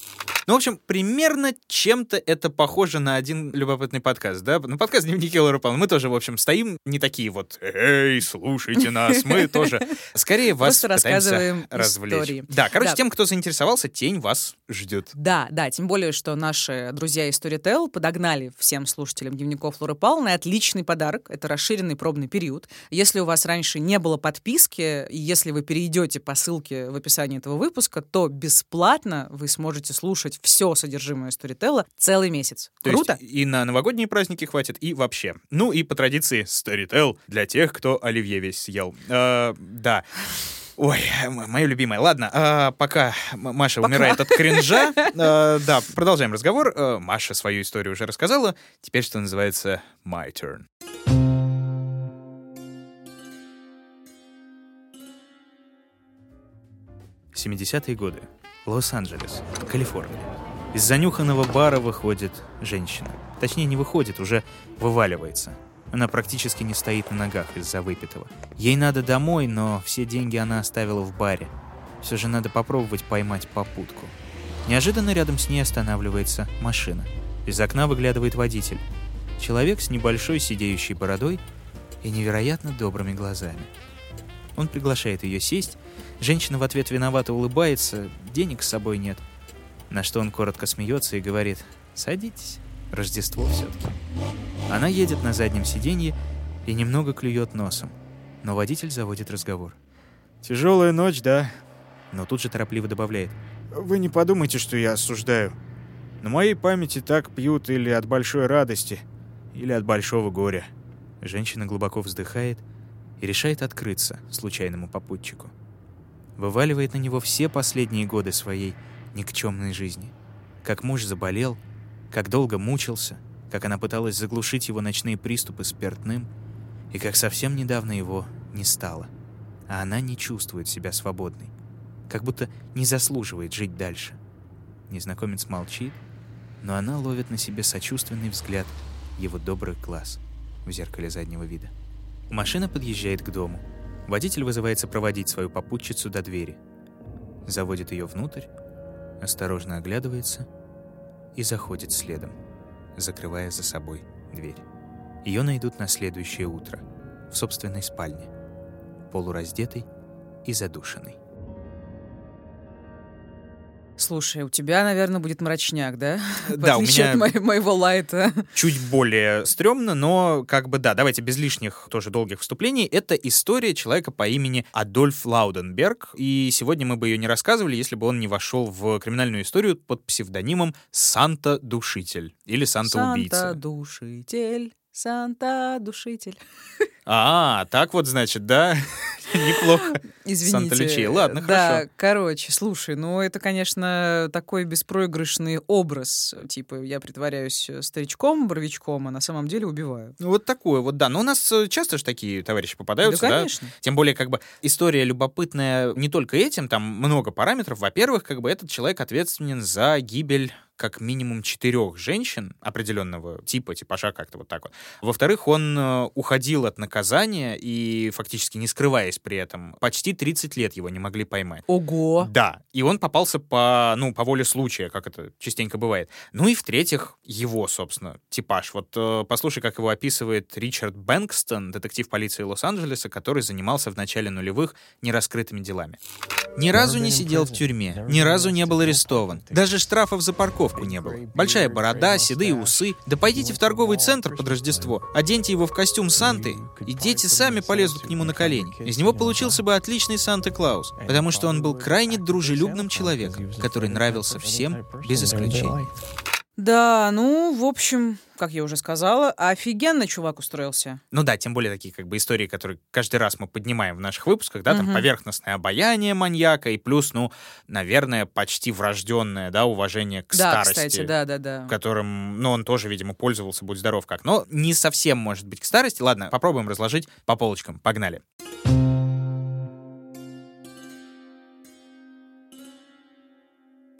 Ну, в общем, примерно чем-то это похоже на один любопытный подкаст, да? Ну, подкаст «Дневники Лоры Павловны». Мы тоже, в общем, стоим не такие вот «Эй, слушайте нас!» Мы тоже скорее вас Просто рассказываем развлечь. истории. Да, короче, Да. тем, кто заинтересовался, тень вас ждет. Да, да, тем более, что наши друзья из Storytel подогнали всем слушателям дневников Лоры Павловны отличный подарок. Это расширенный пробный период. Если у вас раньше не было подписки, и если вы перейдете по ссылке в описании этого выпуска, то бесплатно вы сможете слушать все содержимое Storytel целый месяц. То Круто? есть и на новогодние праздники хватит, и вообще. Ну и по традиции Storytel для тех, кто оливье весь съел. Э, да. Ой, мое любимое. Ладно, а, пока Маша умирает от кринжа, [LAUGHS] э, да, продолжаем разговор. Э, Маша свою историю уже рассказала. Теперь, что называется, my turn. Семидесятые годы. Лос-Анджелес, Калифорния. Из занюханного бара выходит женщина. Точнее, не выходит, уже вываливается. Она практически не стоит на ногах из-за выпитого. Ей надо домой, но все деньги она оставила в баре. Все же надо попробовать поймать попутку. Неожиданно рядом с ней останавливается машина. Из окна выглядывает водитель. Человек с небольшой сидеющей бородой и невероятно добрыми глазами. Он приглашает ее сесть. Женщина в ответ виновато улыбается, денег с собой нет. На что он коротко смеется и говорит «Садитесь, Рождество все-таки». Она едет на заднем сиденье и немного клюет носом. Но водитель заводит разговор. Тяжелая ночь, да? Но тут же торопливо добавляет. Вы не подумайте, что я осуждаю. На моей памяти так пьют или от большой радости, или от большого горя. Женщина глубоко вздыхает и решает открыться случайному попутчику. Вываливает на него все последние годы своей никчемной жизни. Как муж заболел, как долго мучился, как она пыталась заглушить его ночные приступы спиртным, и как совсем недавно его не стало. А она не чувствует себя свободной, как будто не заслуживает жить дальше. Незнакомец молчит, но она ловит на себе сочувственный взгляд его добрых глаз в зеркале заднего вида. Машина подъезжает к дому. Водитель вызывается проводить свою попутчицу до двери. Заводит ее внутрь, осторожно оглядывается и заходит следом, закрывая за собой дверь. Ее найдут на следующее утро в собственной спальне, полураздетой и задушенной. Слушай, у тебя, наверное, будет мрачняк, да? Да, [LAUGHS] у меня- от мо- моего лайта. [LAUGHS] чуть более стрёмно, но как бы да, давайте без лишних тоже долгих вступлений. Это история человека по имени Адольф Лауденберг, и сегодня мы бы ее не рассказывали, если бы он не вошел в криминальную историю под псевдонимом Санта-Душитель или Санта-Убийца. Санта-душитель, Санта-душитель. [LAUGHS] А, так вот, значит, да? [LAUGHS] Неплохо. Извините. Санта-Лючия. Ладно, Да, хорошо. короче, слушай, ну это, конечно, такой беспроигрышный образ. Типа, я притворяюсь старичком, боровичком, а на самом деле убиваю. Ну, вот такое вот, да. Но у нас э, часто же такие товарищи попадаются, да, да? конечно. Тем более, как бы, история любопытная не только этим, там много параметров. Во-первых, как бы этот человек ответственен за гибель как минимум четырех женщин определенного типа, типажа как-то вот так вот. Во-вторых, он э, уходил от наказания и фактически не скрываясь при этом. Почти 30 лет его не могли поймать. Ого. Да, и он попался по, ну, по воле случая, как это частенько бывает. Ну и в-третьих, его, собственно, типаж. Вот э, послушай, как его описывает Ричард Бэнкстон, детектив полиции Лос-Анджелеса, который занимался в начале нулевых нераскрытыми делами. Ни разу не сидел в тюрьме, ни разу не был арестован. Даже штрафов за парковку не было. Большая борода, седые усы. Да пойдите в торговый центр под Рождество, оденьте его в костюм Санты, и дети сами полезут к нему на колени. Из него получился бы отличный Санта-Клаус, потому что он был крайне дружелюбным человеком, который нравился всем без исключения. Да, ну, в общем, как я уже сказала, офигенно чувак устроился. Ну да, тем более такие как бы истории, которые каждый раз мы поднимаем в наших выпусках, да, там Мгм. поверхностное обаяние маньяка и плюс, ну, наверное, почти врожденное, да, уважение к да, старости. кстати, да, да, да. которым, ну, он тоже, видимо, пользовался, будь здоров как. Но не совсем, может быть, к старости. Ладно, попробуем разложить по полочкам. Погнали.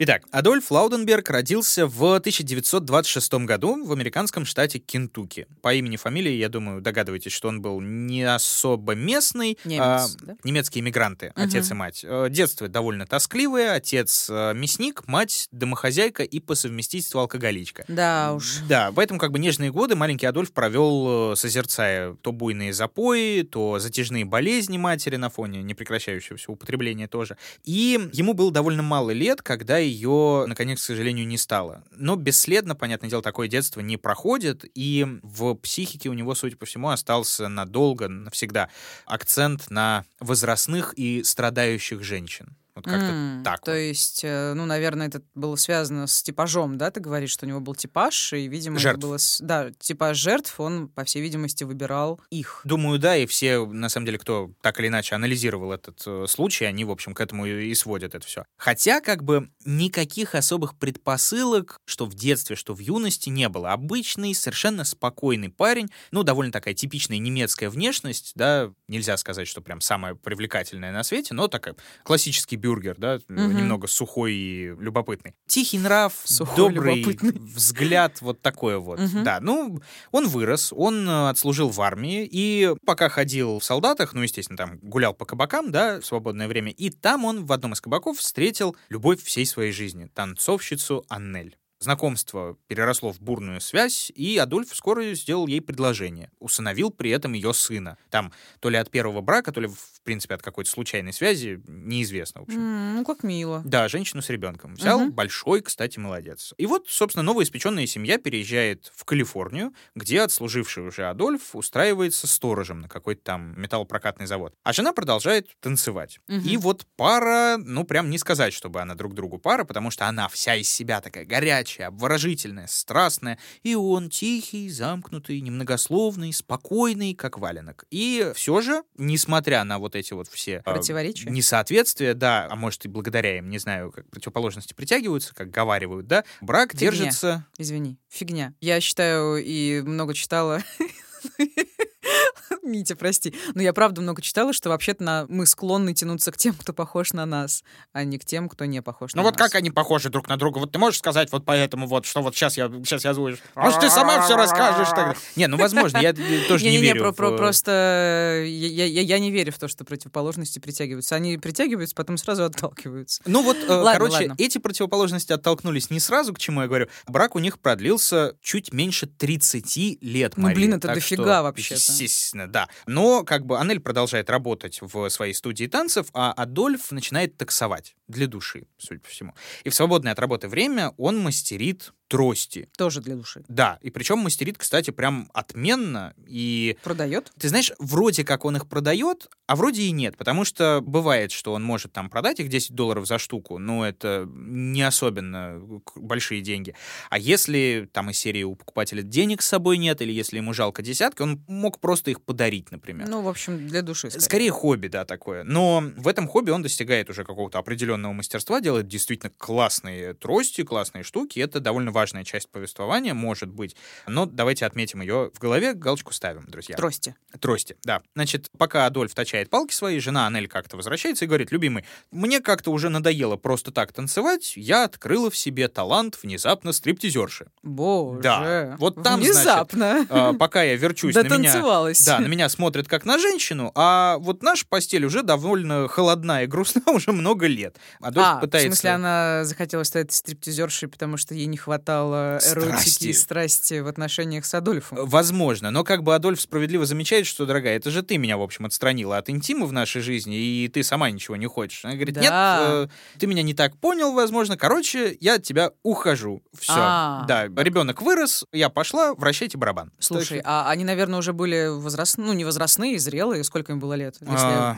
Итак, Адольф Лауденберг родился в 1926 году в американском штате Кентукки. По имени фамилии, я думаю, догадываетесь, что он был не особо местный. Немец, а, да? Немецкие иммигранты, Мгм. отец и мать. Э, Детство довольно тоскливое. Отец э, мясник, мать домохозяйка и по совместительству алкоголичка. Да уж. Да, поэтому как бы нежные годы маленький Адольф провел, э, созерцая то буйные запои, то затяжные болезни матери на фоне непрекращающегося употребления тоже. И ему было довольно мало лет, когда ее, наконец, к сожалению, не стало. Но бесследно, понятное дело, такое детство не проходит, и в психике у него, судя по всему, остался надолго, навсегда акцент на возрастных и страдающих женщин. Вот как-то М, так. То вот. есть, э, ну, наверное, это было связано с типажом, да? Ты говоришь, что у него был типаж, и, видимо, это Жертв. было... с- Да, типаж жертв, он, по всей видимости, выбирал их. Думаю, да, и все, на самом деле, кто так или иначе анализировал этот э, случай, они, в общем, к этому и, и сводят это все. Хотя, как бы, никаких особых предпосылок, что в детстве, что в юности, не было. Обычный, совершенно спокойный парень, ну, довольно такая типичная немецкая внешность, да, нельзя сказать, что прям самая привлекательная на свете, но такая классический бюргер, да, Мгм. немного сухой и любопытный. Тихий нрав, Сухой, добрый любопытный. взгляд, вот такое вот. Мгм. Да, ну, он вырос, он э, отслужил в армии, и пока ходил в солдатах, ну, естественно, там гулял по кабакам, да, в свободное время, и там он в одном из кабаков встретил любовь всей своей жизни, танцовщицу Аннель. Знакомство переросло в бурную связь, и Адольф скоро сделал ей предложение. Усыновил при этом ее сына. Там то ли от первого брака, то ли, в принципе, от какой-то случайной связи, неизвестно, в общем. М, Ну, как мило. Да, женщину с ребенком. Взял Мгм. большой, кстати, молодец. И вот, собственно, новоиспеченная семья переезжает в Калифорнию, где отслуживший уже Адольф устраивается сторожем на какой-то там металлопрокатный завод. А жена продолжает танцевать. Мгм. И вот пара, ну, прям не сказать, чтобы она друг другу пара, потому что она вся из себя такая горячая, обворожительная, страстная, и он тихий, замкнутый, немногословный, спокойный, как валенок. И все же, несмотря на вот эти вот все... а, Противоречия? Несоответствия, да, а может и благодаря им, не знаю, как противоположности притягиваются, как говаривают, да, брак Фигня. держится... Извини, фигня. Я считаю и много читала. [LAUGHS] Митя, прости. Но я правда много читала, что вообще-то на... мы склонны тянуться к тем, кто похож на нас, а не к тем, кто не похож Ну на вот нас. как они похожи друг на друга? Вот ты можешь сказать вот поэтому вот, что вот сейчас я, сейчас я озвучу? Может, ты сама все расскажешь тогда? Не, ну возможно, я тоже не Не-не-не, верю. просто я, я- я не верю в то, что противоположности притягиваются. Они притягиваются, потом сразу отталкиваются. Ну вот, э, короче, эти противоположности оттолкнулись не сразу, к чему я говорю. Брак у них продлился чуть меньше 30 лет, Ну, блин, это дофига что, вообще-то. Естественно, да. Но как бы Анель продолжает работать в своей студии танцев, а Адольф начинает таксовать для души, судя по всему. И в свободное от работы время он мастерит трости. Тоже для души. Да, и причем мастерит, кстати, прям отменно. И Продает? ты знаешь, вроде как он их продает, а вроде и нет, потому что бывает, что он может там продать их 10 долларов за штуку, но это не особенно большие деньги. А если там из серии у покупателя денег с собой нет, или если ему жалко десятки, он мог просто их подарить, например. Ну, в общем, для души. скорее. Скорее хобби, да, такое. Но в этом хобби он достигает уже какого-то определенного мастерства, делает действительно классные трости, классные штуки. Это довольно важная часть повествования, может быть. Но давайте отметим ее в голове, галочку ставим, друзья. Трости. Трости, да. Значит, пока Адольф точает палки свои, жена Анель как-то возвращается и говорит, любимый, мне как-то уже надоело просто так танцевать, я открыла в себе талант внезапно стриптизерши. Боже. Да, вот там, значит, Внезапно. А, пока я верчусь, на меня... Да, на меня смотрят как на женщину, а вот наша постель уже довольно холодна и грустна [LAUGHS] уже много лет. Адольф А, пытается... в смысле, она захотела стать стриптизершей, потому что ей не хватало эротики Страсти. и страсти в отношениях с Адольфом. Возможно, но как бы Адольф справедливо замечает, что, дорогая, это же ты меня, в общем, отстранила от интима в нашей жизни, и ты сама ничего не хочешь. Она говорит, Да. нет, э, ты меня не так понял, возможно, короче, я от тебя ухожу. Все. А. Да, ребенок вырос, я пошла, вращайте барабан. Слушай, Так, а они, наверное, уже были возрастные, ну, не возрастные, зрелые. Сколько им было лет? Если А.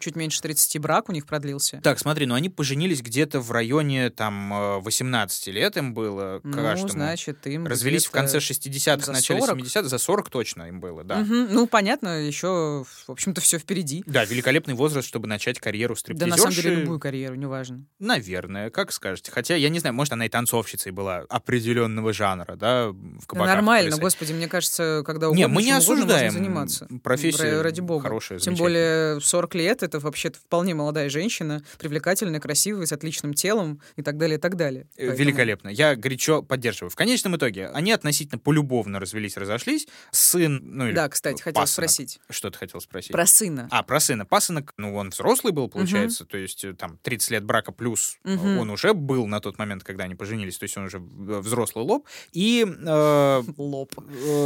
чуть меньше 30 брак у них продлился. Так, смотри, ну они поженились где-то в районе там э, 18 лет им было, Ну, каждому. значит, им Развелись в конце 60-х, за начале 40? 70-х, за 40 точно им было, да. Мгм. Ну, понятно, еще, в общем-то, все впереди. Да, великолепный возраст, чтобы начать карьеру Да, стриптизерши. на самом деле, любую карьеру, неважно. Наверное, как скажете. Хотя, я не знаю, может, она и танцовщицей была определенного жанра, да, в Да кабаках нормально, плясать. господи, мне кажется, когда Не, угодно, мы не осуждаем заниматься. профессию Ра- Ради бога. хорошая, Тем более 40 лет — это вообще-то вполне молодая женщина, привлекательная, красивая, с отличным телом и так далее, и так далее. Э, Поэтому- Великолепно. Я горячо поддерживаю. В конечном итоге они относительно полюбовно развелись, разошлись. Сын, ну или Да, кстати, хотел пасынок. спросить. Что ты хотел спросить? Про сына. А, про сына. Пасынок, ну, он взрослый был, получается, то есть э, там 30 лет брака плюс э, Мгм. он уже был на тот момент, когда они поженились, то есть он уже взрослый лоб. И э, Лоб.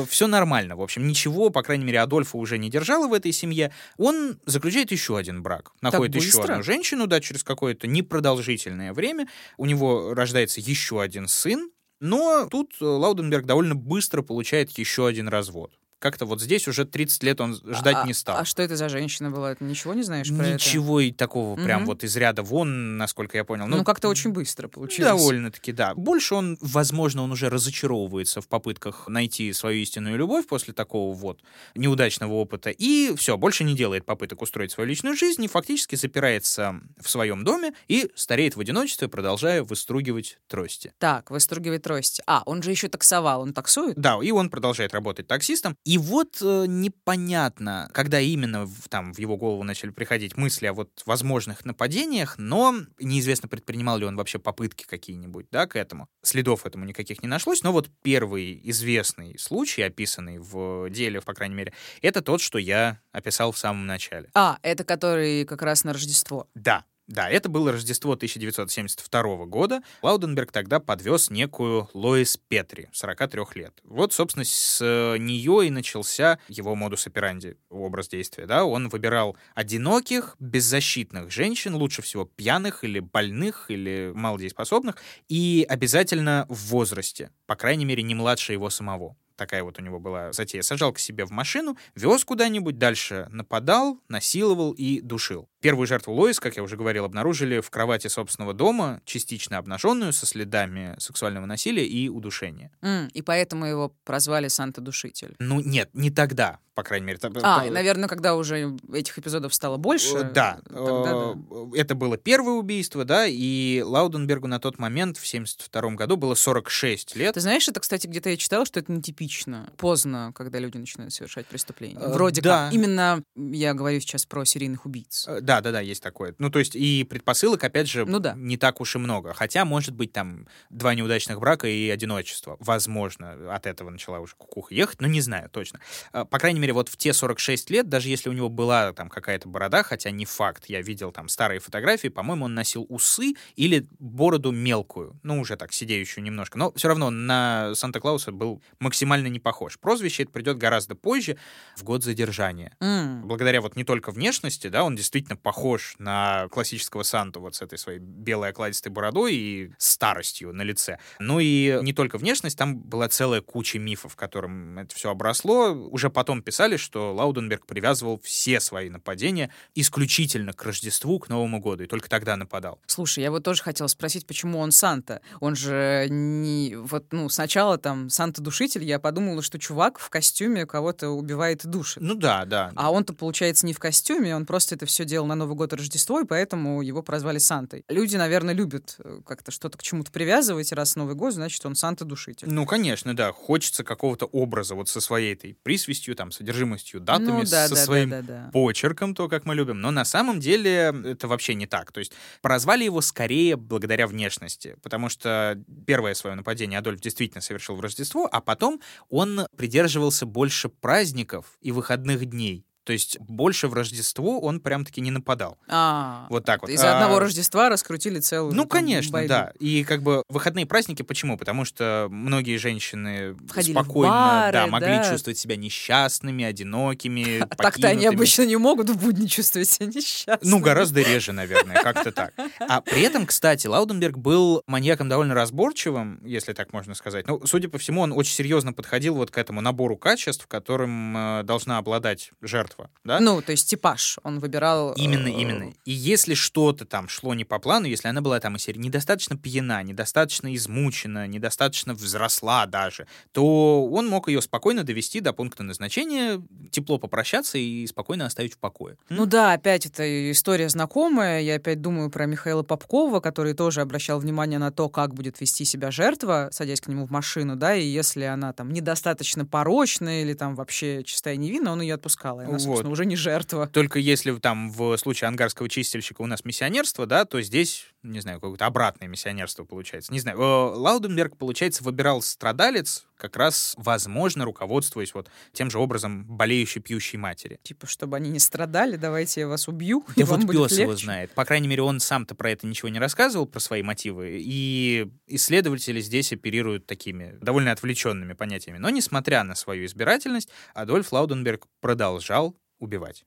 все нормально. В общем, ничего, по крайней мере, Адольфа уже не держало в этой семье. Он заключает еще один брак. Находит еще одну женщину, да, через какое-то непродолжительное время. У него рождается еще один сын. Но тут э, Лауденберг довольно быстро получает еще один развод. Как-то вот здесь уже 30 лет он ждать а, не стал. А что это за женщина была? Ты ничего не знаешь про это? Ничего и такого прям Мгм. вот из ряда вон, насколько я понял. Ну, как-то очень быстро получилось. Довольно-таки, да. Больше он, возможно, он уже разочаровывается в попытках найти свою истинную любовь после такого вот неудачного опыта. И все, больше не делает попыток устроить свою личную жизнь и фактически запирается в своем доме и стареет в одиночестве, продолжая выстругивать трости. Так, выстругивает трость. А, он же еще таксовал. Он таксует? Да, и он продолжает работать таксистом. И вот э, непонятно, когда именно в, там в его голову начали приходить мысли о вот возможных нападениях, но неизвестно, предпринимал ли он вообще попытки какие-нибудь, да, к этому. Следов этому никаких не нашлось, но вот первый известный случай, описанный в деле, по крайней мере, это тот, что я описал в самом начале. А, это который как раз на Рождество. Да, Да, это было Рождество 1972 года. Лауденберг тогда подвез некую Лоис Петри, 43 лет. Вот, собственно, с э, нее и начался его модус операнди, образ действия. Да? Он выбирал одиноких, беззащитных женщин, лучше всего пьяных или больных, или малодееспособных, и обязательно в возрасте, по крайней мере, не младше его самого такая вот у него была затея. Сажал к себе в машину, вез куда-нибудь, дальше нападал, насиловал и душил. Первую жертву Лоис, как я уже говорил, обнаружили в кровати собственного дома, частично обнаженную, со следами сексуального насилия и удушения. М, и поэтому его прозвали Санта-душитель. Ну, нет, не тогда, по крайней мере. А, та- и, наверное, когда уже этих эпизодов стало больше. Э, Да, тогда да. э, это было первое убийство, да, и Лауденбергу на тот момент, в 72 году, было 46 лет. Ты знаешь, это, кстати, где-то я читала, что это нетипично. Поздно, когда люди начинают совершать преступления. Э, Вроде да. как. Именно я говорю сейчас про серийных убийц. Э, Да, да, да, есть такое. Ну, то есть и предпосылок, опять же, Ну да. не так уж и много. Хотя, может быть, там два неудачных брака и одиночество. Возможно, от этого начала уже кукуха ехать, но не знаю точно. Э, По крайней мере, вот в те 46 лет, даже если у него была там какая-то борода, хотя не факт, я видел там старые фотографии, по-моему, он носил усы или бороду мелкую, ну, уже так, сидеющую немножко. Но все равно на Санта-Клауса был максимально не похож. Прозвище это придет гораздо позже, в год задержания М. благодаря вот не только внешности, да, он действительно похож на классического Санту вот с этой своей белой окладистой бородой и старостью на лице. Ну и не только внешность, там была целая куча мифов, которым это все обросло. Уже потом писали, что Лауденберг привязывал все свои нападения исключительно к Рождеству, к Новому году, и только тогда нападал. Слушай, я вот тоже хотела спросить, почему он Санта? Он же не... Вот, ну, сначала там Санта-душитель, я подумала, что чувак в костюме кого-то убивает и душит. Ну да, да. А он-то, получается, не в костюме, он просто это все делал на Новый год и Рождество, и поэтому его прозвали Сантой. Люди, наверное, любят э, как-то что-то к чему-то привязывать, раз Новый год, значит, он Санта-душитель. Ну, конечно, да. Хочется какого-то образа вот со своей этой присвистью, там, содержимостью, датами, ну, да, со да, своим да, да, да. почерком, то, как мы любим. Но на самом деле это вообще не так. То есть прозвали его скорее благодаря внешности, потому что первое свое нападение Адольф действительно совершил в Рождество, а потом он придерживался больше праздников и выходных дней. То есть больше в Рождество он прям-таки не нападал. А, Вот так вот. Из-за А, одного Рождества раскрутили целую Ну, там, конечно, байду. да. И как бы выходные праздники почему? Потому что многие женщины Входили спокойно бары, да, могли да. чувствовать себя несчастными, одинокими, [LAUGHS] А так-то они обычно не могут в будни чувствовать себя несчастными. Ну, гораздо реже, наверное, как-то так. А при этом, кстати, Лауденберг был маньяком довольно разборчивым, если так можно сказать. Ну, судя по всему, он очень серьезно подходил вот к этому набору качеств, которым э, должна обладать жертва, да? Ну, то есть типаж он выбирал... Именно, э, именно. И если что-то там шло не по плану, если она была там из серии недостаточно пьяна, недостаточно измучена, недостаточно взросла даже, то он мог ее спокойно довести до пункта назначения, тепло попрощаться и спокойно оставить в покое. Ну да, опять это история знакомая. Я опять думаю про Михаила Попкова, который тоже обращал внимание на то, как будет вести себя жертва, садясь к нему в машину, да, и если она там недостаточно порочная или там вообще чистая невинна, он ее отпускал. И она, Вот. собственно, уже не жертва. Только если там в случае ангарского чистильщика у нас миссионерство, да, то здесь, не знаю, какое-то обратное миссионерство получается. Не знаю. Э, Лауденберг, получается, выбирал страдалец, как раз, возможно, руководствуясь вот тем же образом болеющей пьющей матери. Типа, чтобы они не страдали, давайте я вас убью, и Да вам вот будет пес его легче. знает. По крайней мере, он сам-то про это ничего не рассказывал, про свои мотивы. И исследователи здесь оперируют такими довольно отвлеченными понятиями. Но, несмотря на свою избирательность, Адольф Лауденберг продолжал убивать.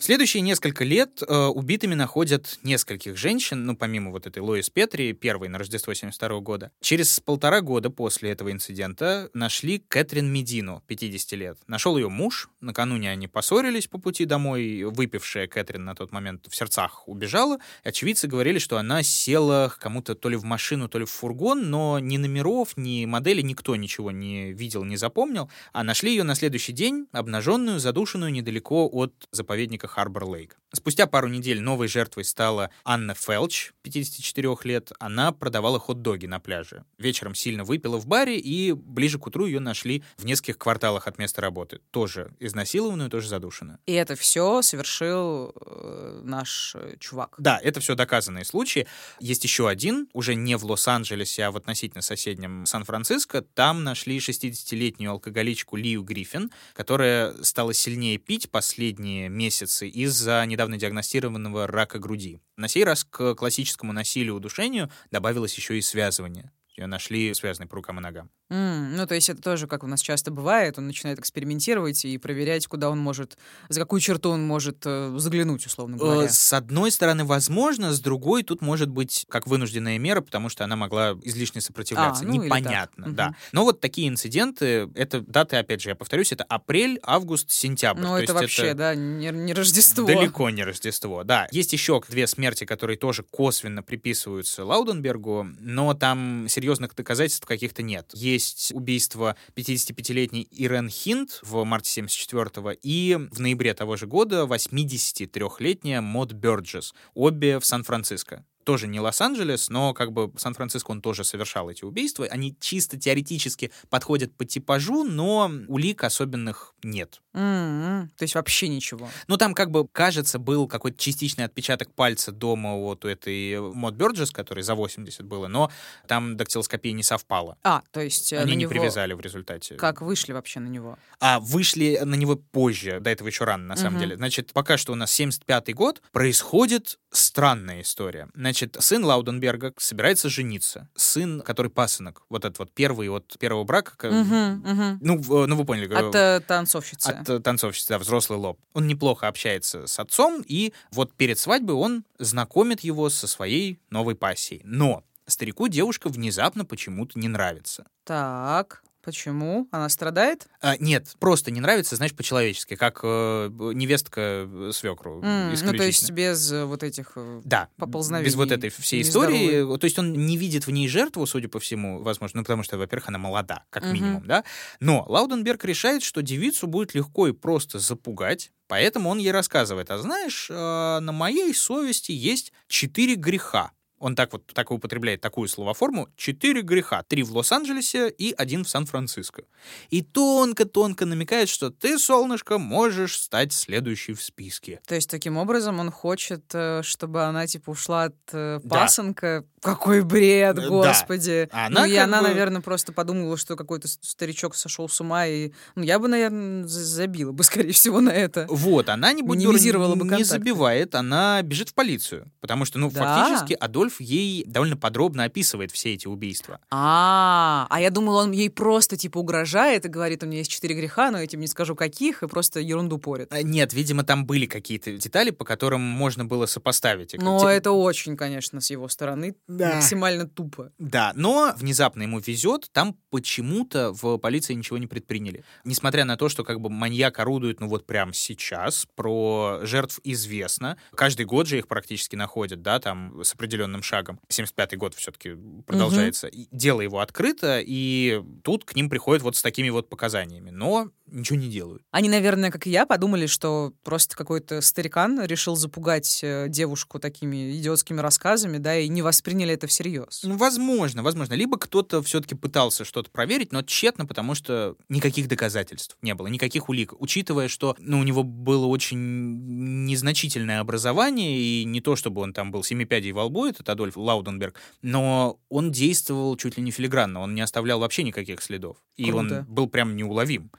В следующие несколько лет э, убитыми находят нескольких женщин, ну, помимо вот этой Лоис Петри, первой на Рождество 72 года. Через полтора года после этого инцидента нашли Кэтрин Медину, 50 лет. Нашел ее муж, накануне они поссорились по пути домой, выпившая Кэтрин на тот момент в сердцах убежала. Очевидцы говорили, что она села кому-то то ли в машину, то ли в фургон, но ни номеров, ни модели никто ничего не видел, не запомнил. А нашли ее на следующий день, обнаженную, задушенную недалеко от заповедника Харбор-Лейк. Спустя пару недель новой жертвой стала Анна Фелч, 54 лет. Она продавала хот-доги на пляже. Вечером сильно выпила в баре, и ближе к утру ее нашли в нескольких кварталах от места работы. Тоже изнасилованную, тоже задушенную. И это все совершил э, наш э, чувак. Да, это все доказанные случаи. Есть еще один, уже не в Лос-Анджелесе, а в относительно соседнем Сан-Франциско. Там нашли 60-летнюю алкоголичку Лию Гриффин, которая стала сильнее пить последние месяцы из-за недавно диагностированного рака груди. На сей раз к классическому насилию удушению добавилось еще и связывание. Ее нашли связанной по рукам и ногам. М, ну, то есть это тоже, как у нас часто бывает, он начинает экспериментировать и проверять, куда он может, за какую черту он может э, заглянуть, условно Э, говоря. С одной стороны, возможно, с другой тут может быть как вынужденная мера, потому что она могла излишне сопротивляться. А, ну или так. Непонятно, да. Но вот такие инциденты, это даты, опять же, я повторюсь, это апрель, август, сентябрь. Ну, То это вообще, да, не, не Рождество. Далеко не Рождество, да. Есть еще две смерти, которые тоже косвенно приписываются Лауденбергу, но там серьезных доказательств каких-то нет. Есть убийство 55-летней Ирен Хинт в марте 74-го и в ноябре того же года 83-летняя Мод Бёрджес, обе в Сан-Франциско. Тоже не Лос-Анджелес, но как бы Сан-Франциско он тоже совершал эти убийства. Они чисто теоретически подходят по типажу, но улик особенных нет. М-м, То есть вообще ничего. Ну, там как бы, кажется, был какой-то частичный отпечаток пальца дома вот у этой Мод Бёрджес, который за 80 было, но там дактилоскопия не совпала. А, то есть э, Они на не него- привязали в результате. Как вышли вообще на него? А вышли на него позже, до этого еще рано, на самом Мгм. деле. Значит, пока что у нас 75-й год, происходит странная история. Значит, сын Лауденберга собирается жениться. Сын, который пасынок, вот этот вот первый от первого брака, Мгм, мгм. ну, ну, вы поняли. От э, танцовщицы. От э, танцовщицы, да, взрослый лоб. Он неплохо общается с отцом, и вот перед свадьбой он знакомит его со своей новой пассией. Но старику девушка внезапно почему-то не нравится. Так, почему? Она страдает? А, нет, просто не нравится, знаешь, по-человечески, как э, невестка э, свекру. Исключительно. ну, то есть без э, вот этих... э, Да, поползновений без вот этой всей истории. То есть он не видит в ней жертву, судя по всему, возможно, ну, потому что, во-первых, она молода, как Мгм. минимум, да. Но Лауденберг решает, что девицу будет легко и просто запугать, поэтому он ей рассказывает, а знаешь, э, на моей совести есть четыре греха. Он так вот так и употребляет такую словоформу. Четыре греха. Три в Лос-Анджелесе и один в Сан-Франциско. И тонко-тонко намекает, что ты, солнышко, можешь стать следующей в списке. То есть таким образом он хочет, э, чтобы она типа ушла от э, Да. пасынка. Какой бред, Э, да. господи. А ну она и как она, бы- наверное, просто подумала, что какой-то старичок сошел с ума и, ну я бы, наверное, забила бы [LAUGHS] скорее всего на это. Вот, она не Минимизировала бы не контакты. забивает, она бежит в полицию. Потому что, ну, Да. фактически Адольф ей довольно подробно описывает все эти убийства. А, а я думала, он ей просто типа угрожает и говорит, у меня есть четыре греха, но я тебе не скажу каких, и просто ерунду порит. А, Нет, видимо, там были какие-то детали, по которым можно было сопоставить. их. Но Те- это очень, конечно, с его стороны максимально тупо. Да, но внезапно ему везет, там почему-то в полиции ничего не предприняли. Несмотря на то, что как бы маньяк орудует, ну вот прямо сейчас, про жертв известно. Каждый год же их практически находят, да, там с определенным шагом. 75-й год все-таки продолжается. И Дело его открыто, и тут к ним приходят вот с такими вот показаниями. Но ничего не делают. Они, наверное, как и я, подумали, что просто какой-то старикан решил запугать э, девушку такими идиотскими рассказами, да, и не восприняли это всерьез. Ну, возможно, возможно. Либо кто-то все-таки пытался что-то проверить, но тщетно, потому что никаких доказательств не было, никаких улик. Учитывая, что ну, у него было очень незначительное образование, и не то, чтобы он там был семипядей во лбу, этот Адольф Лауденберг, но он действовал чуть ли не филигранно, он не оставлял вообще никаких следов. И Круто. он был прям неуловим.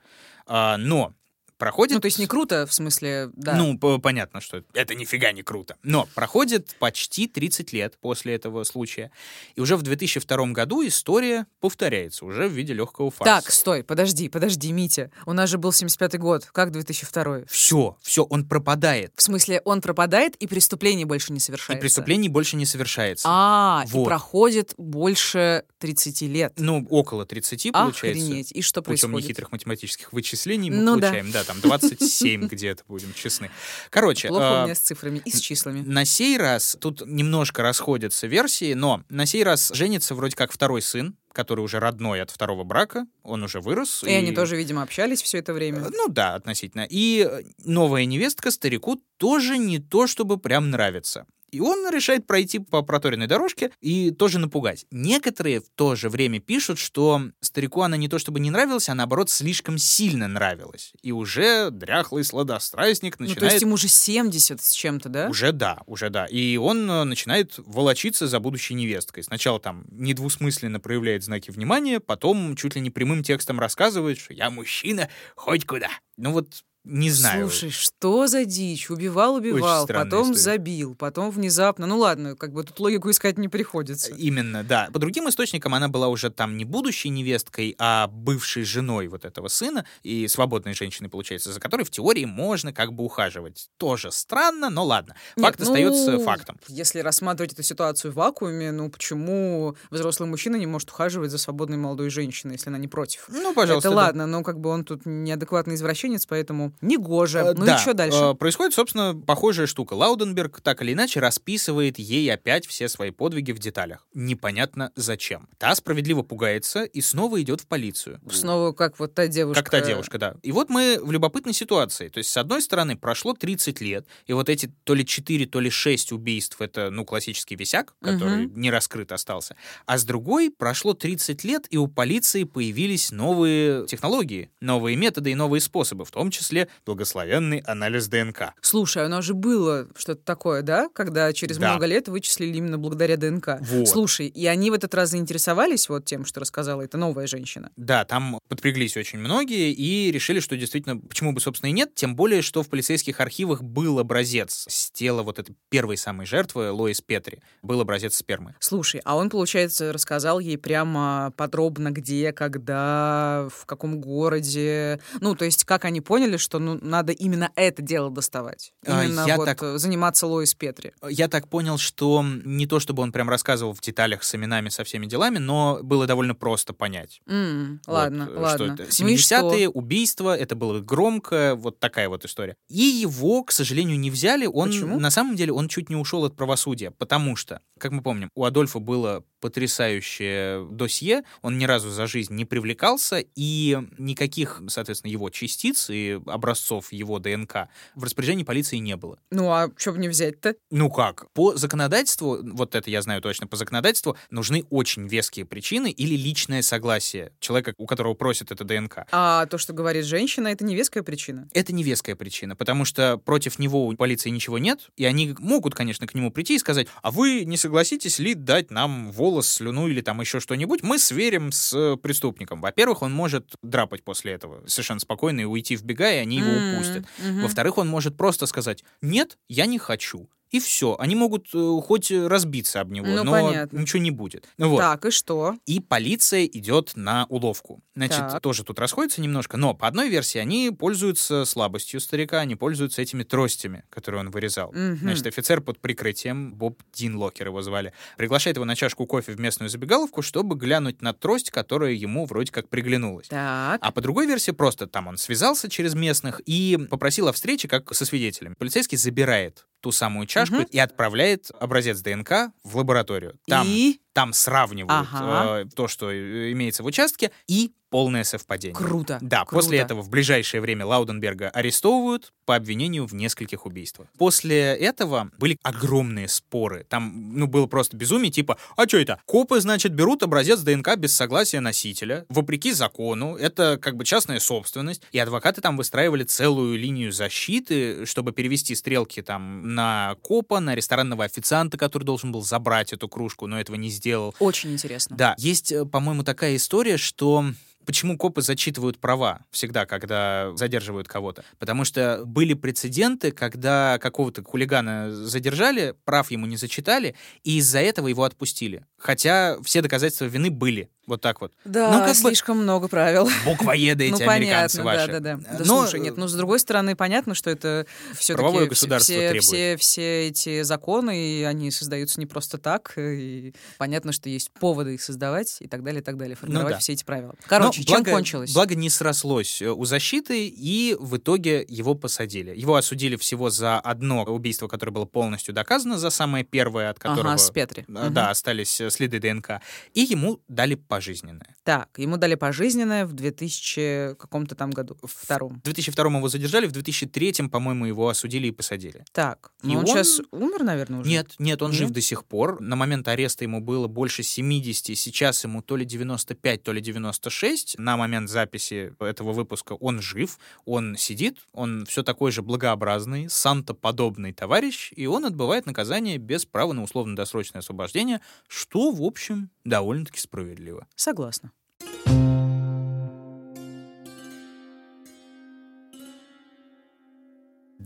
А, но проходит... Ну, то есть не круто, в смысле, да. Ну, понятно, что это нифига не круто. Но проходит почти 30 лет после этого случая. И уже в 2002 году история повторяется уже в виде легкого фарса. Так, стой, подожди, подожди, Митя. У нас же был 75-й год, как 2002 Все, все, он пропадает. В смысле, он пропадает, и преступление больше не И совершается. преступлений больше не совершается. А, Вот. и проходит больше 30 лет. Ну, около 30 получается. Охренеть. И что Путем происходит? нехитрых математических вычислений мы Ну да. получаем, да. Там 27 где-то, будем честны. Короче, Плохо у а, меня с цифрами и с числами. на сей раз тут немножко расходятся версии, но на сей раз женится вроде как второй сын, который уже родной от второго брака, он уже вырос. И они тоже, видимо, общались все это время. Ну да, относительно. И э, новая невестка старику тоже не то чтобы прям нравится. И он решает пройти по проторенной дорожке и тоже напугать. Некоторые в то же время пишут, что старику она не то чтобы не нравилась, а наоборот слишком сильно нравилась. И уже дряхлый сладострастник Ну, начинает... то есть им уже 70 с чем-то, да? Уже да, уже да. И он э, начинает волочиться за будущей невесткой. Сначала там недвусмысленно проявляет знаки внимания, потом чуть ли не прямым текстом рассказывает, что я мужчина, хоть куда. Ну вот не знаю. Слушай, что за дичь? Убивал, убивал, потом история. забил, потом внезапно. Ну ладно, как бы тут логику искать не приходится. Именно, да. По другим источникам она была уже там не будущей невесткой, а бывшей женой вот этого сына и свободной женщиной, получается, за которой в теории можно как бы ухаживать. Тоже странно, но ладно. Нет, Факт остается ну, фактом. Если рассматривать эту ситуацию в вакууме, ну почему взрослый мужчина не может ухаживать за свободной молодой женщиной, если она не против? Ну, пожалуйста. это да. ладно, но как бы он тут неадекватный извращенец, поэтому негоже. Э, ну да, и что дальше? э, Происходит, собственно, похожая штука. Лауденберг так или иначе расписывает ей опять все свои подвиги в деталях. Непонятно зачем. Та справедливо пугается и снова идет в полицию. Снова как вот та девушка. Как та девушка, да. И вот мы в любопытной ситуации. То есть, с одной стороны, прошло 30 лет, и вот эти то ли 4, то ли 6 убийств — это, ну, классический висяк, который не раскрыт остался. А с другой, прошло 30 лет, и у полиции появились новые технологии, новые методы и новые способы, в том числе благословенный анализ ДНК. Слушай, у нас же было что-то такое, да? Когда через Да. много лет вычислили именно благодаря ДНК. Вот. Слушай, и они в этот раз заинтересовались вот тем, что рассказала эта новая женщина. Да, там подпряглись очень многие и решили, что действительно, почему бы, собственно, и нет, тем более, что в полицейских архивах был образец с тела вот этой первой самой жертвы, Лоис Петри, был образец спермы. Слушай, а он, получается, рассказал ей прямо подробно, где, когда, в каком городе. Ну, то есть, как они поняли, что ну, надо именно это дело доставать. А, Именно я вот так- э, заниматься Лоис Петри. Я так понял, что не то, чтобы он прям рассказывал в деталях с именами, со всеми делами, но было довольно просто понять. М, Вот, ладно, э, ладно. Что это? Ну и что? 70-е, убийство, это было громко, вот такая вот история. И его, к сожалению, не взяли. Он, Почему? на самом деле, он чуть не ушел от правосудия, потому что, как мы помним, у Адольфа было потрясающее досье, он ни разу за жизнь не привлекался, и никаких, соответственно, его частиц и образцов его ДНК в распоряжении полиции не было. Ну, а что бы не взять-то? Ну как? По законодательству, вот это я знаю точно, по законодательству нужны очень веские причины или личное согласие человека, у которого просят это ДНК. А то, что говорит женщина, это не веская причина. Это не веская причина, потому что против него у полиции ничего нет, и они могут, конечно, к нему прийти и сказать, а вы не согласитесь ли дать нам волос, слюну или там еще что-нибудь, мы сверим с э, преступником. Во-первых, он может драпать после этого совершенно спокойно и уйти в бега, и они его упустят. Во-вторых, он может просто сказать, нет, я не хочу. И все. Они могут э, хоть разбиться об него, Ну, но понятно. ничего не будет. Вот. Так, и что? И полиция идет на уловку. Значит, Так. тоже тут расходится немножко, но по одной версии они пользуются слабостью старика, они пользуются этими тростями, которые он вырезал. Мгм. Значит, офицер под прикрытием, Боб Динлокер его звали, приглашает его на чашку кофе в местную забегаловку, чтобы глянуть на трость, которая ему вроде как приглянулась. Так. А по другой версии просто там он связался через местных и попросил о встрече как со свидетелем. Полицейский забирает ту самую чашку Мгм. и отправляет образец ДНК в лабораторию. Там, И? там сравнивают Ага. э, то, что имеется в участке, и полное совпадение. Круто. Да, круто. после этого в ближайшее время Лауденберга арестовывают по обвинению в нескольких убийствах. После этого были огромные споры. Там, ну, было просто безумие, типа, а что это? Копы, значит, берут образец ДНК без согласия носителя, вопреки закону, это как бы частная собственность, и адвокаты там выстраивали целую линию защиты, чтобы перевести стрелки там на копа, на ресторанного официанта, который должен был забрать эту кружку, но этого не сделал. Очень интересно. Да, есть, э, по-моему, такая история, что Почему копы зачитывают права всегда, когда задерживают кого-то? Потому что были прецеденты, когда какого-то хулигана задержали, прав ему не зачитали, и из-за этого его отпустили. Хотя все доказательства вины были. Вот так вот. Да, Ну, как бы- слишком много правил. Буквоеды эти ну, американцы понятно, ваши. да, да, да. Да, Но, слушай, нет, ну, с другой стороны, понятно, что это все Правовое государство все, требует. все, все эти законы, и они создаются не просто так, и понятно, что есть поводы их создавать и так далее, и так далее, формировать Ну да. все эти правила. Короче, Короче, чем благо, кончилось? Благо не срослось э, у защиты, и в итоге его посадили. Его осудили всего за одно убийство, которое было полностью доказано, за самое первое, от которого... Ага, с Петри. Мгм. Да, остались э, следы ДНК. И ему дали пожизненное. Так, ему дали пожизненное в 2000 каком-то там году, втором. В 2002 его задержали, в 2003, по-моему, его осудили и посадили. Так, И ну он, он- сейчас умер, наверное, уже? Нет, нет, он жив Нет? до сих пор. На момент ареста ему было больше 70, сейчас ему то ли 95, то ли 96. На момент записи этого выпуска он жив, он сидит, он все такой же благообразный, Санта-подобный товарищ, и он отбывает наказание без права на условно-досрочное освобождение, что, в общем, довольно-таки справедливо. Согласна.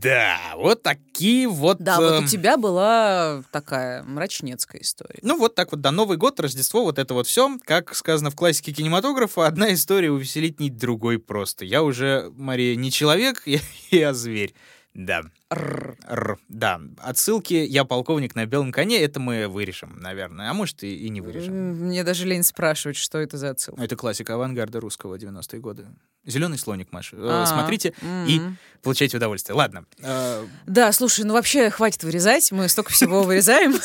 Да, вот такие вот... Да, вот эм, у тебя была такая мрачнецкая история. Ну, вот так вот, да, Новый год, Рождество, вот это вот все. Как сказано в классике кинематографа, одна история увеселить другой просто. Я уже, Мария, не человек, [LAUGHS] я, я зверь. Да. Рррр. Р, да. Отсылки «Я полковник на белом коне» — это мы вырежем, наверное. А может, и, и не вырежем. Мне даже лень спрашивать, что это за отсылка. Это классика авангарда русского 90-е годы. Зеленый слоник, Маша. Э, А, Смотрите и м. получайте удовольствие. Ладно. Э, Да, слушай, ну вообще хватит вырезать, мы столько всего [LAUGHS] вырезаем.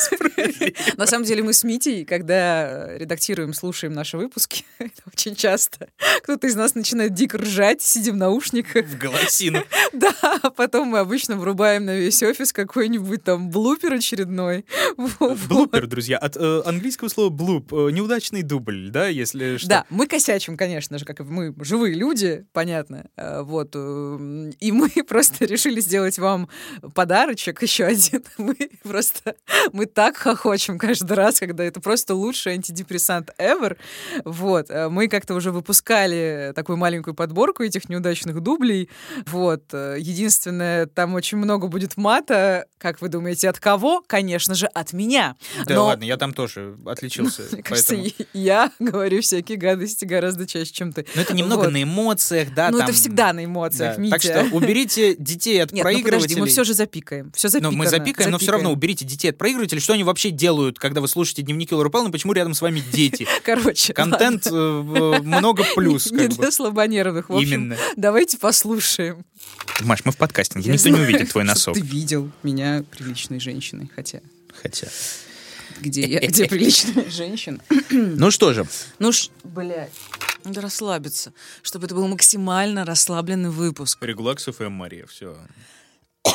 На самом деле мы с Митей, когда редактируем, слушаем наши выпуски, [LAUGHS] это очень часто кто-то из нас начинает дико ржать, сидя в наушниках. В голосину. [LAUGHS] Да, а потом мы обычно врубаем на весь офис какой-нибудь там блупер очередной. [LAUGHS] Блупер, друзья. От э, английского слова блуп. э, неудачный дубль, да, если что. Да, мы косячим, конечно же, как мы живые люди, понятно. Э, Вот. э, И мы [LAUGHS] просто решили сделать вам подарочек еще один. [LAUGHS] Мы просто... Мы так хохочем каждый раз, когда это просто лучший антидепрессант ever. Вот. Мы как-то уже выпускали такую маленькую подборку этих неудачных дублей. Вот. Единственное, там очень много будет мата. Как вы думаете, от кого? Конечно же, от меня. Да Но- ладно, я там тоже отличился. [LAUGHS] Мне кажется, поэтому- я говорю всякие гадости гораздо чаще, чем ты. Но это немного Вот. на эмоциях, да, ну, там- это всегда на эмоциях, Да, Митя. Так что уберите детей от [LAUGHS] Нет, ну подожди, проигрывателей. мы все же запикаем. Все Но запикано. мы запикаем, но все равно запикаем. уберите детей от проигрывателей. Что они вообще делают, когда вы слушаете дневники Лоры Павловны? Почему рядом с вами дети? [LAUGHS] Короче, Контент э, в- много плюс. Не бы. для слабонервных. В общем, Именно. давайте послушаем. Маш, мы в подкастинге, никто не увидит твой носок. Ты видел меня приличной женщиной, хотя Хотя. где я, где приличная [LAUGHS] женщина? Ну что же, Ну ж, блядь, надо расслабиться, чтобы это был максимально расслабленный выпуск. Регулакс ФМ, Мария, все. [LAUGHS]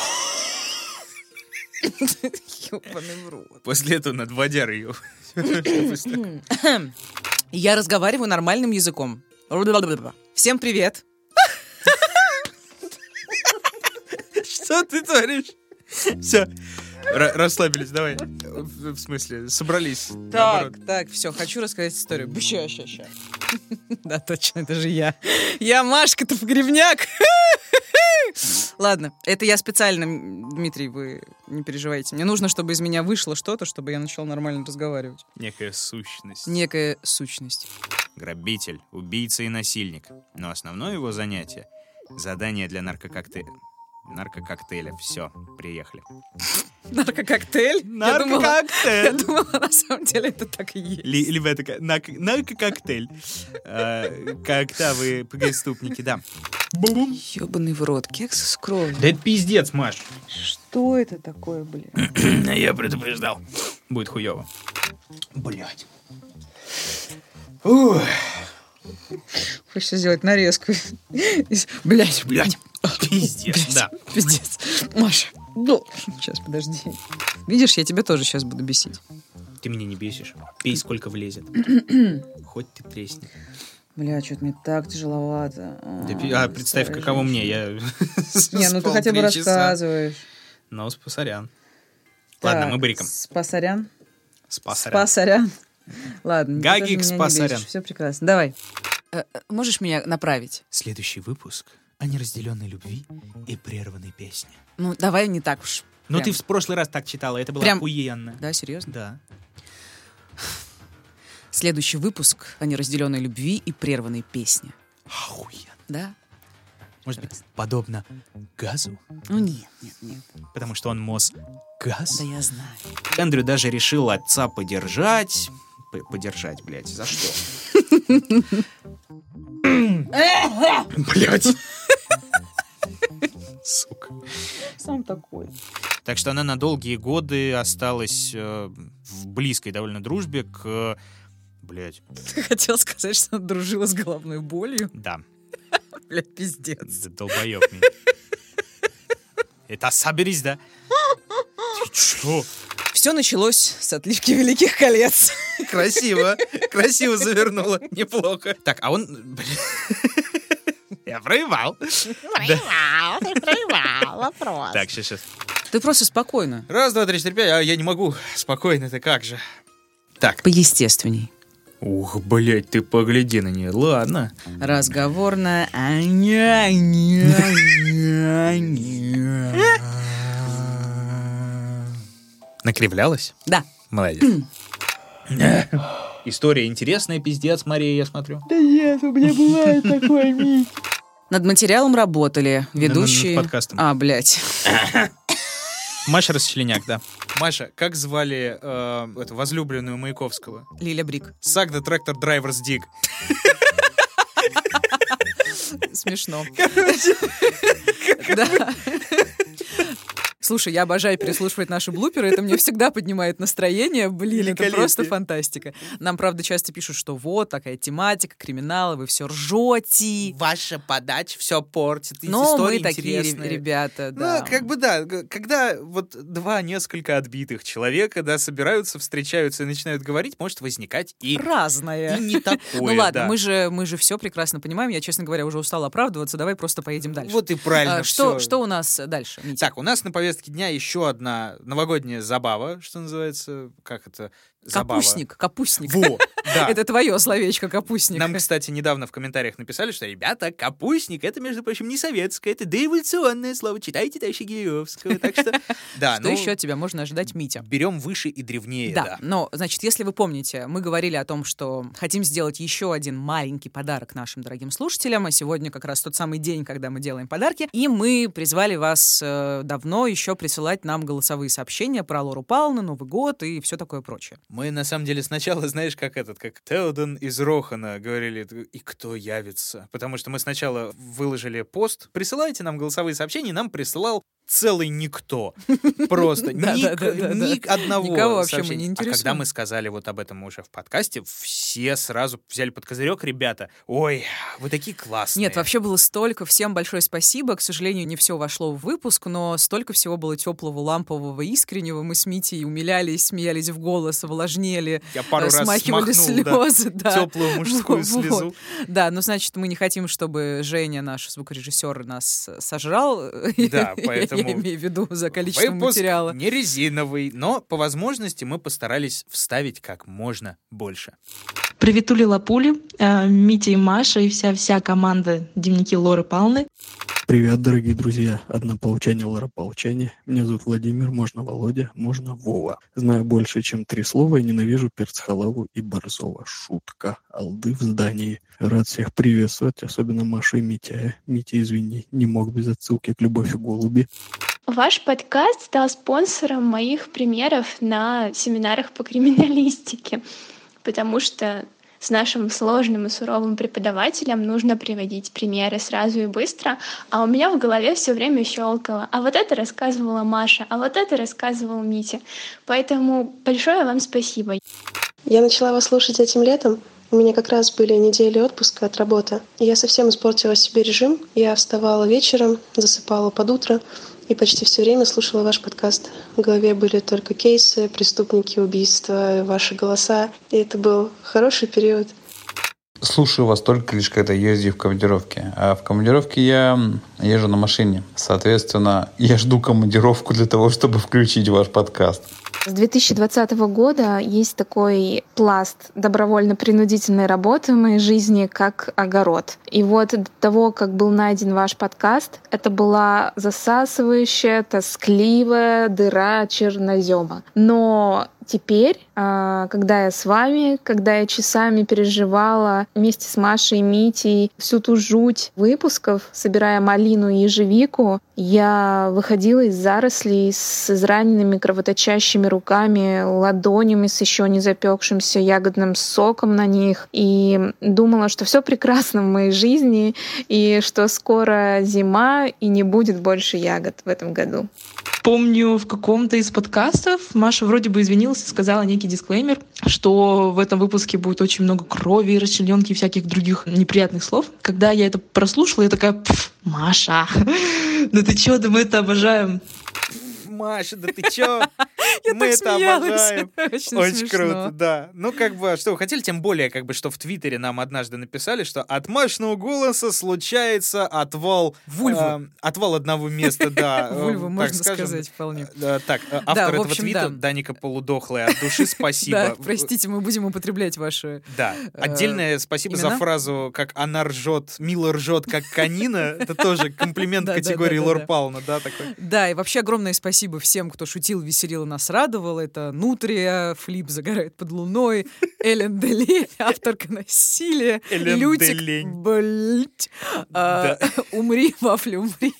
Ёбаный в рот. После этого надо водяр ее. [COUGHS] Я разговариваю нормальным языком. Всем привет. [LAUGHS] Что ты творишь? Все. Расслабились, давай. В смысле, собрались. Так, так, все, хочу рассказать историю. Ща, ща, ща. [LAUGHS] Да, точно, это же я. Я Машка-то в гребняк. [LAUGHS] Ладно, это я специально, Дмитрий, вы не переживайте. Мне нужно, чтобы из меня вышло что-то, чтобы я начал нормально разговаривать. Некая сущность. Некая сущность. Грабитель, убийца и насильник. Но основное его занятие — задание для наркококтейля. Наркококтейля. Все, приехали. Наркококтейль? Я думала, [LAUGHS] я Наркококтейль. думала, на самом деле это так и есть. Ли- Либо это ка- нарк- наркококтейль. Э, Когда вы преступники, да. Бум. Ёбаный в рот, кексы с кровью. Да это пиздец, Маш. Что это такое, блин? [CLEARS THROAT] Я предупреждал. Будет хуево. Блять. Хочется сделать нарезку. Блять, Блять. Пиздец, да. Пиздец. Маша. Ну, сейчас, подожди. Видишь, я тебя тоже сейчас буду бесить. Ты меня не бесишь. Пей, сколько влезет. Хоть ты тресни. Бля, что-то мне так тяжеловато. Да А, представь, каково мне. Я [LAUGHS] [LAUGHS] Не, ну ты хотя бы рассказываешь. Но спасарян. Ладно, мы бриком. Спасарян? Спасарян. Спасарян. Ладно. Гагик Спасарян. Все прекрасно. Давай. Э, э, Можешь меня направить? Следующий выпуск о неразделенной любви и прерванной песне. Ну, давай не так уж. Ну, ты в прошлый раз так читала, это было Прям- охуенно. Да, серьезно? Да. Следующий выпуск о неразделенной любви и прерванной песне. Охуенно. Да? Может быть, подобно газу? Ну нет, нет, нет. Потому что он моз газ. Да я знаю. Эндрю даже решил отца подержать. Подержать, блядь, за что? Блять. Сука. Сам такой. Так что она на долгие годы осталась э, в близкой довольно дружбе к... Блять, Ты хотел сказать, что она дружила с головной болью? да, [LAUGHS] Блядь, пиздец. д- долбоёб. Это соберись, да? Ты чё? Все началось с отливки Великих колец. Красиво, красиво завернула, неплохо. Так, а он... Я проебал. Проебал, ты проебал, вопрос. Так, сейчас, сейчас. Ты просто спокойно. Раз, два, три, четыре, пять. А я не могу. Спокойно, ты как же. Так. Поестественней. Ух, блядь, ты погляди на нее. Ладно. Разговорно. Накривлялась? Да. Молодец. [CLEARS THROAT] История интересная, пиздец, Мария, я смотрю. [LAUGHS] Над материалом работали ведущие... над подкастом. А, блядь. [COUGHS] Маша Расчленяк, да. Маша, как звали э, эту возлюбленную Маяковского? Лиля Брик. Сагда Трактор Драйверс Диг. Смешно. [LAUGHS] Да. Слушай, я обожаю переслушивать наши блуперы, это мне всегда поднимает настроение. Блин, это просто фантастика. Нам, правда, часто пишут, что вот такая тематика, криминала, вы все ржете. Ваша подача все портит. Но мы такие ре- ребята, да. Ну, как бы да, когда вот два несколько отбитых человека, да, собираются, встречаются и начинают говорить, может возникать и, Разное. и не такое. [LAUGHS] Ну ладно, мы же, мы же все прекрасно понимаем. Я, честно говоря, уже устала оправдываться. Давай просто поедем дальше. Вот и правильно А, что, что у нас дальше? Так, у нас на повестке дня еще одна новогодняя забава, что называется, как это? Забава. Капустник, капустник. Во, да. [LAUGHS] Это твое словечко, капустник. Нам, кстати, недавно в комментариях написали, что, ребята, капустник, это, между прочим, не советское, это доэволюционное слово. Читайте товарища Гиреевского. Так что, [LAUGHS] да, Что ну, еще от тебя можно ожидать, Митя? берем выше и древнее, Да, но, значит, если вы помните, мы говорили о том, что хотим сделать еще один маленький подарок нашим дорогим слушателям, а сегодня как раз тот самый день, когда мы делаем подарки, и мы призвали вас э, давно еще присылать нам голосовые сообщения про Лору Павловну, Новый год и все такое прочее. Мы, на самом деле, сначала, знаешь, как этот, как Теодон из Рохана говорили, и кто явится? Потому что мы сначала выложили пост, присылайте нам голосовые сообщения, нам присылал целый никто. [LAUGHS] Просто ник одного Никого вообще мы не А когда интересуем. мы сказали вот об этом уже в подкасте, все сразу взяли под козырек, ребята, ой, вы такие классные. Нет, вообще было столько. Всем большое спасибо. К сожалению, не все вошло в выпуск, но столько всего было теплого, лампового, искреннего. Мы с Митей умилялись, смеялись в голос, влажнели, Я пару раз смахивали смахнул, слезы. Да, теплую мужскую [LAUGHS] Вот. слезу. Да, ну, значит, мы не хотим, чтобы Женя, наш звукорежиссер, нас сожрал. Да, поэтому [LAUGHS] Я имею в виду за количество Выпуск материала. не резиновый, но по возможности мы постарались вставить как можно больше. Приветули Лапули, э, Митя и Маша и вся-вся команда Дневники Лоры Палны. Привет, дорогие друзья. Однополчане, ларополчане. Меня зовут Владимир, можно Володя, можно Вова. Знаю больше, чем три слова и ненавижу перцхалаву и борзова. Шутка. Алды в здании. Рад всех приветствовать, особенно Машу и Митя. Митя, извини, не мог без отсылки к Любовь и Голуби. Ваш подкаст стал спонсором моих примеров на семинарах по криминалистике, потому что с нашим сложным и суровым преподавателем нужно приводить примеры сразу и быстро, а у меня в голове все время щелкало. А вот это рассказывала Маша, а вот это рассказывал Митя. Поэтому большое вам спасибо. Я начала вас слушать этим летом. У меня как раз были недели отпуска от работы. Я совсем испортила себе режим. Я вставала вечером, засыпала под утро и почти все время слушала ваш подкаст. В голове были только кейсы, преступники, убийства, ваши голоса. И это был хороший период. Слушаю вас только лишь когда езжу в командировке. А в командировке я езжу на машине. Соответственно, я жду командировку для того, чтобы включить ваш подкаст. С 2020 года есть такой пласт добровольно-принудительной работы в моей жизни, как огород. И вот до того, как был найден ваш подкаст, это была засасывающая, тоскливая дыра чернозема. Но теперь, а, когда я с вами, когда я часами переживала вместе с Машей и Митей всю ту жуть выпусков, собирая малину и ежевику, я выходила из зарослей с израненными кровоточащими руками, ладонями с еще не запекшимся ягодным соком на них. И думала, что все прекрасно в моей жизни, и что скоро зима, и не будет больше ягод в этом году. Помню, в каком-то из подкастов Маша вроде бы извинилась и сказала некий дисклеймер, что в этом выпуске будет очень много крови, расчлененки и всяких других неприятных слов. Когда я это прослушала, я такая, «Пф, Маша, [LAUGHS] ну ты чё, да мы это обожаем. Маша, да ты чё? [LAUGHS] Мы это обожаем. Очень круто, да. Ну, как бы, а что вы хотели, тем более, как бы, что в Твиттере нам однажды написали, что от Машиного голоса случается отвал... Вульвы. э, отвал одного места, да. [LAUGHS] э, Вульва, так можно сказать, вполне. Да, так, э, автор этого твита, да. Даника Полудохлая, от души [LAUGHS] спасибо. Простите, мы будем употреблять ваши... Да, э, отдельное спасибо за фразу, как она ржет, мило ржет, как канина. Это тоже комплимент категории Лор да, такой. Да, и вообще огромное спасибо всем, кто шутил, веселил и нас радовал. Это Нутрия, Флип загорает под луной, Эллен Дели, авторка насилия, Эллен Лютик, Делень. блять, а, умри, вафля, умри.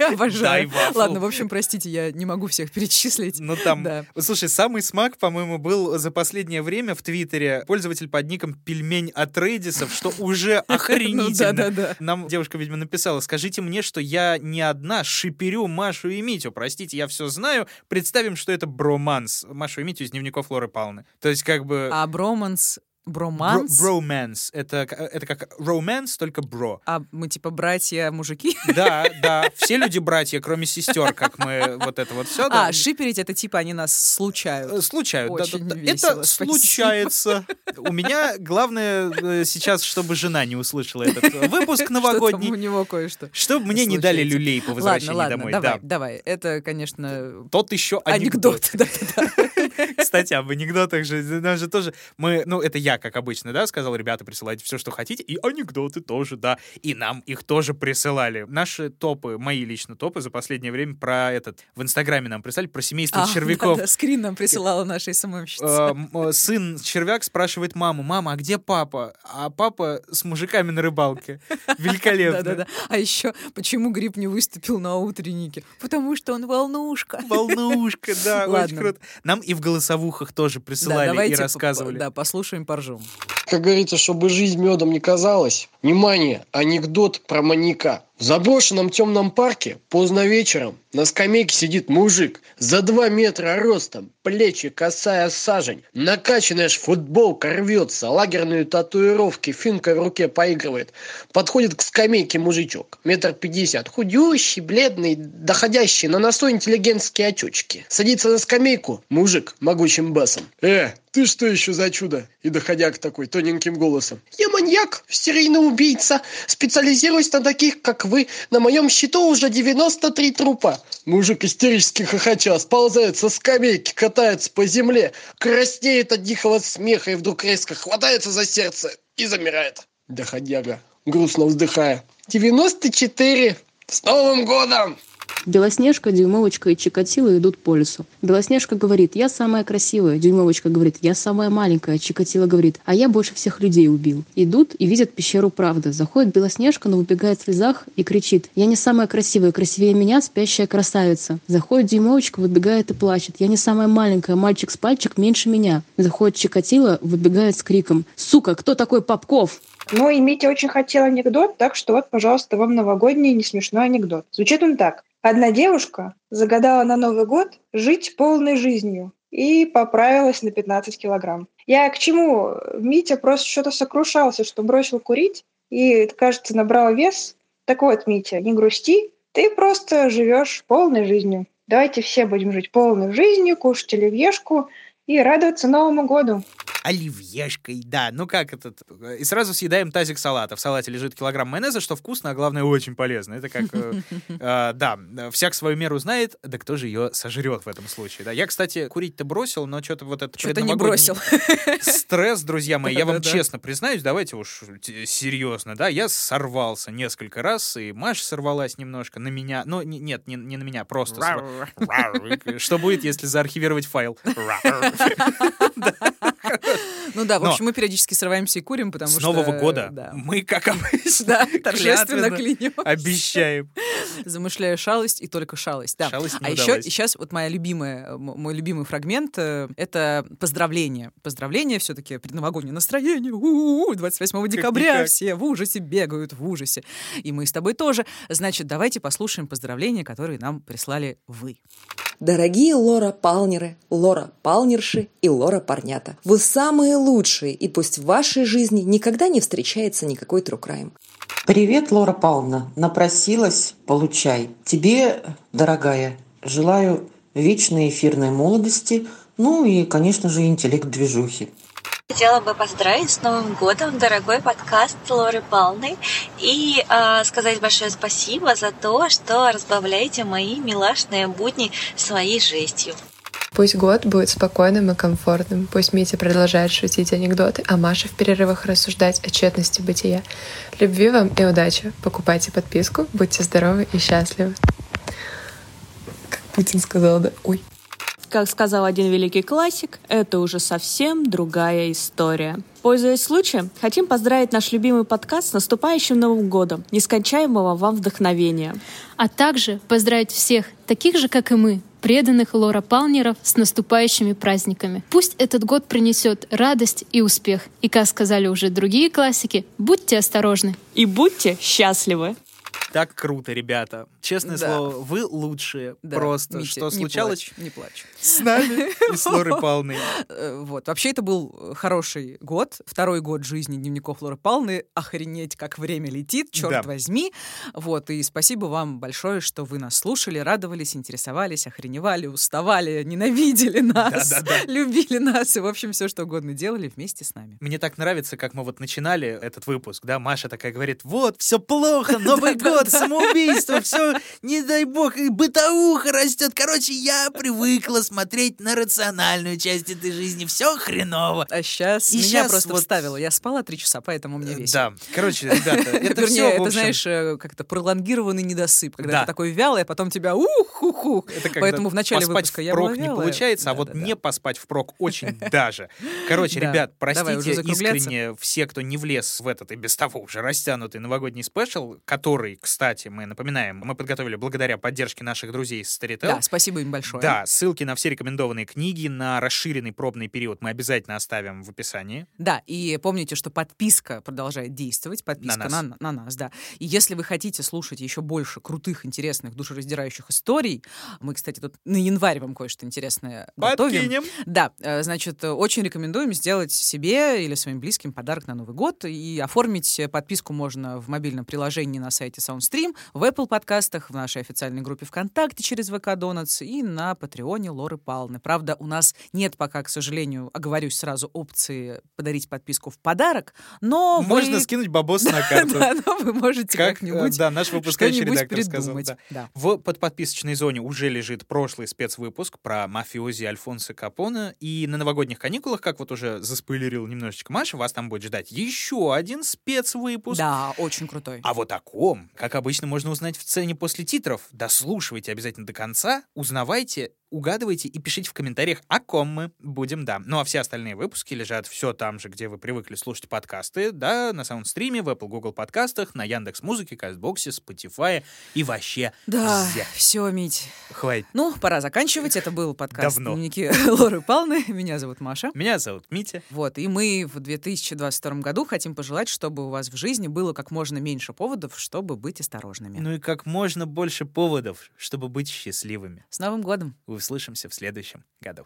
Обожаю. Ладно, в общем, простите, я не могу всех перечислить. Ну там, Да. слушай, самый смак, по-моему, был за последнее время в Твиттере пользователь под ником пельмень от Рейдисов, что уже [LAUGHS] Ну охренительно. Нам девушка, видимо, написала, скажите мне, что я не одна шиперю Машу и Митю. Простите, я все знаю. Представим, что это броманс. Машу и Митю из дневников Лоры Пауны. То есть как бы... А броманс, броманс, Броманс. Это, к- это как романс, только бро. а мы типа братья-мужики? [LAUGHS] Да, да. Все люди братья, кроме сестер, как мы вот это вот все. А, шиперить это типа они нас случают. Случают, да, Очень да, да. весело, Это спасибо. случается. У меня главное э, сейчас, чтобы жена не услышала этот э, выпуск [LAUGHS] Что новогодний, у него кое-что. чтобы мне не дали люлей по Ладно, возвращении ладно, домой. давай, Да. давай. Это, конечно, Тот еще анекдот. анекдот. [LAUGHS] Да-да-да. [LAUGHS] Кстати, об анекдотах же, нам же тоже, мы, ну, это я, как обычно, да, сказал, ребята, присылайте все, что хотите, и анекдоты тоже, да, и нам их тоже присылали. Наши топы, мои лично топы за последнее время про этот, в Инстаграме нам прислали, про семейство А, червяков. да-да, скрин нам присылала наша Э, СММщица. м, э, сын червяк спрашивает маму, мама, а где папа? А папа с мужиками на рыбалке. [LAUGHS] Великолепно. Да-да-да. А еще, почему Гриб не выступил на утреннике? Потому что он волнушка. Волнушка, да, [LAUGHS] очень круто. Нам и в голосовухах тоже Да, присылали и давайте по- рассказывали. Да, послушаем, поржем. Как говорится, чтобы жизнь медом не казалась. Внимание, анекдот про маньяка. В заброшенном темном парке поздно вечером на скамейке сидит мужик за два метра ростом, плечи косая сажень, накачанная ж футболка рвется, лагерные татуировки, финка в руке поигрывает. Подходит к скамейке мужичок, метр пятьдесят, худющий, бледный, доходящий на носу интеллигентские очечки. Садится на скамейку, мужик могучим басом. Э, ты что еще за чудо? И доходяк такой тоненьким голосом. Я маньяк, серийный убийца. Специализируюсь на таких, как вы. На моем счету уже 93 трупа. Мужик истерически хохоча сползает со скамейки, катается по земле, краснеет от дикого смеха и вдруг резко хватается за сердце и замирает. Доходяга, грустно вздыхая. 94. С Новым годом! Белоснежка, Дюймовочка и Чикатило идут по лесу. Белоснежка говорит, я самая красивая. Дюймовочка говорит, я самая маленькая. Чикатило говорит, а я больше всех людей убил. Идут и видят пещеру правды. Заходит Белоснежка, но убегает в слезах и кричит, я не самая красивая, красивее меня спящая красавица. Заходит Дюймовочка, выбегает и плачет. Я не самая маленькая, мальчик с пальчик меньше меня. Заходит Чикатило, выбегает с криком, сука, кто такой Попков? Ну, и Митя очень хотел анекдот, так что вот, пожалуйста, вам новогодний несмешной анекдот. Звучит он так. Одна девушка загадала на Новый год жить полной жизнью и поправилась на 15 килограмм. Я к чему? Митя просто что-то сокрушался, что бросил курить и, кажется, набрал вес. Так вот, Митя, не грусти, ты просто живешь полной жизнью. Давайте все будем жить полной жизнью, кушать оливьешку и радоваться Новому году. Оливьешкой, да. Ну как этот? И сразу съедаем тазик салата. В салате лежит килограмм майонеза, что вкусно, а главное очень полезно. Это как, э, [LAUGHS] э, да, всяк свою меру знает, да кто же ее сожрет в этом случае. Да, я, кстати, курить-то бросил, но что-то вот это Что-то не бросил. [LAUGHS] Стресс, друзья мои, я вам честно признаюсь, давайте уж серьезно, да, я сорвался несколько раз, и Маша сорвалась немножко на меня, не- нет, не, не на меня, просто. Что будет, если заархивировать файл? [LAUGHS] [LAUGHS] Ну да, в общем, мы периодически срываемся и курим, потому с что... Нового года да. мы, как обычно, торжественно клянемся. обещаем. [LAUGHS] Замышляю шалость и только шалость. Да. Шалость не а еще сейчас вот моя любимая, м- мой любимый фрагмент э, это поздравление. Поздравление все-таки предновогоднее настроение. У-у-у, 28 декабря все в ужасе бегают, в ужасе. И мы с тобой тоже. Значит, давайте послушаем поздравления, которые нам прислали вы. Дорогие Лора Палнеры, Лора Палнерши и Лора Парнята, вы самые лучшие, и пусть в вашей жизни никогда не встречается никакой true crime. Привет, Лора Павловна. Напросилась, получай. Тебе, дорогая, желаю вечной эфирной молодости, ну и, конечно же, интеллект движухи. Хотела бы поздравить с Новым годом, дорогой подкаст Лоры Палны, и э, сказать большое спасибо за то, что разбавляете мои милашные будни своей жестью. Пусть год будет спокойным и комфортным. Пусть Митя продолжает шутить анекдоты, а Маша в перерывах рассуждать о тщетности бытия. Любви вам и удачи. Покупайте подписку, будьте здоровы и счастливы. Как Путин сказал, да? Ой. Как сказал один великий классик, это уже совсем другая история. Пользуясь случаем, хотим поздравить наш любимый подкаст с наступающим Новым годом, нескончаемого вам вдохновения. А также поздравить всех, таких же, как и мы, преданных Лора Палнеров с наступающими праздниками. Пусть этот год принесет радость и успех. И, как сказали уже другие классики, будьте осторожны. И будьте счастливы. Так круто, ребята. Честное Да. слово, вы лучшие. Да, Просто Митя, что не случалось плачь, не плачь. С нами и с Лорой [LAUGHS] Павловной. Э, Вот. Вообще, это был хороший год. Второй год жизни дневников Лоры Палны. Охренеть, как время летит, черт Да. возьми. Вот. И спасибо вам большое, что вы нас слушали, радовались, интересовались, охреневали, уставали, ненавидели нас, любили нас и, в общем, все, что угодно делали вместе с нами. Мне так нравится, как мы вот начинали этот выпуск, да, Маша такая говорит, вот, все плохо, [LAUGHS] Новый год, самоубийство, все, не дай бог, и бытовуха растет. Короче, я привыкла смотреть на рациональную часть этой жизни, все хреново. А сейчас И меня щас просто вот- вставило. Я спала три часа, поэтому мне весело. Да, короче, ребята, [LAUGHS] это все, это, знаешь, э, как это пролонгированный недосып, когда Да. ты такой вялый, а потом тебя ух-ху-ху. Поэтому в начале выпуска я была не получается, а вот не поспать впрок очень [LAUGHS] даже. Короче, ребят, простите искренне все, кто не влез в этот и без того уже растянутый новогодний спешл, который, кстати, мы напоминаем, мы подготовили благодаря поддержке наших друзей с Storytel. Да, спасибо им большое. Да, ссылки на все рекомендованные книги, на расширенный пробный период мы обязательно оставим в описании. Да, и помните, что подписка продолжает действовать, подписка На на, нас. на нас, да. И если вы хотите слушать еще больше крутых, интересных, душераздирающих историй, мы, кстати, тут на январь вам кое-что интересное готовим. Подкинем. Да, э, значит, очень рекомендуем сделать себе или своим близким подарок на Новый год. И оформить подписку можно в мобильном приложении на сайте SoundStream, в Apple подкастах, в нашей официальной группе ВКонтакте через ВК Donuts и на Патреоне Лоры Палны. Правда, у нас нет пока, к сожалению, оговорюсь сразу, опции подарить подписку в подарок, но Можно вы... скинуть бабос на [LAUGHS] карту. Да, но вы можете Как, как-нибудь да, наш выпускающий редактор сказал. В подписочной зоне уже лежит прошлый спецвыпуск про мафиози Альфонса Капона. И на новогодних каникулах, как вот уже заспойлерил немножечко Маша, вас там будет ждать еще один спецвыпуск. Да, очень крутой. А вот о ком, как обычно, можно узнать в сцене после титров. Дослушивайте обязательно до конца, узнавайте, угадывайте и пишите в комментариях, о ком мы будем, да. Ну а все остальные выпуски лежат все там же, где вы привыкли слушать подкасты, да, на саундстриме, в Apple Google подкастах, на Яндекс Музыке, Кастбоксе, Spotify и вообще Да, везде. все, Мить. Хватит. Ну, пора заканчивать. Это был подкаст Давно. «Дневники [LAUGHS] Лоры Палны». Меня зовут Маша. Меня зовут Митя. Вот, и мы в 2022 году хотим пожелать, чтобы у вас в жизни было как можно меньше поводов, чтобы быть осторожными. Ну и как можно больше поводов, чтобы быть счастливыми. С Новым годом! Услышимся в следующем году.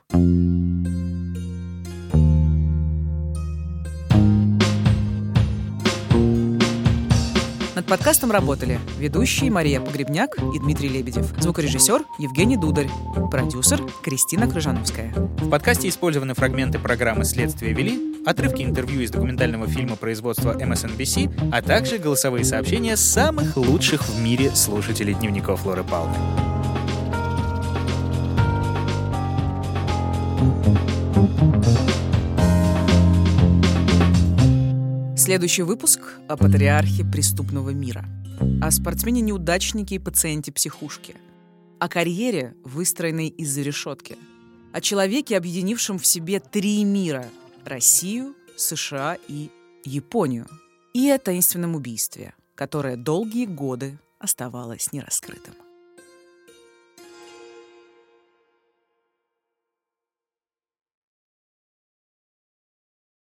Над подкастом работали ведущие Мария Погребняк и Дмитрий Лебедев, звукорежиссер Евгений Дударь, продюсер Кристина Крыжановская. В подкасте использованы фрагменты программы «Следствие вели», отрывки интервью из документального фильма производства MSNBC, а также голосовые сообщения самых лучших в мире слушателей дневников Лоры Палны. Следующий выпуск о патриархе преступного мира. О спортсмене-неудачнике и пациенте психушки. О карьере, выстроенной из-за решетки. О человеке, объединившем в себе три мира. Россию, США и Японию. И о таинственном убийстве, которое долгие годы оставалось нераскрытым.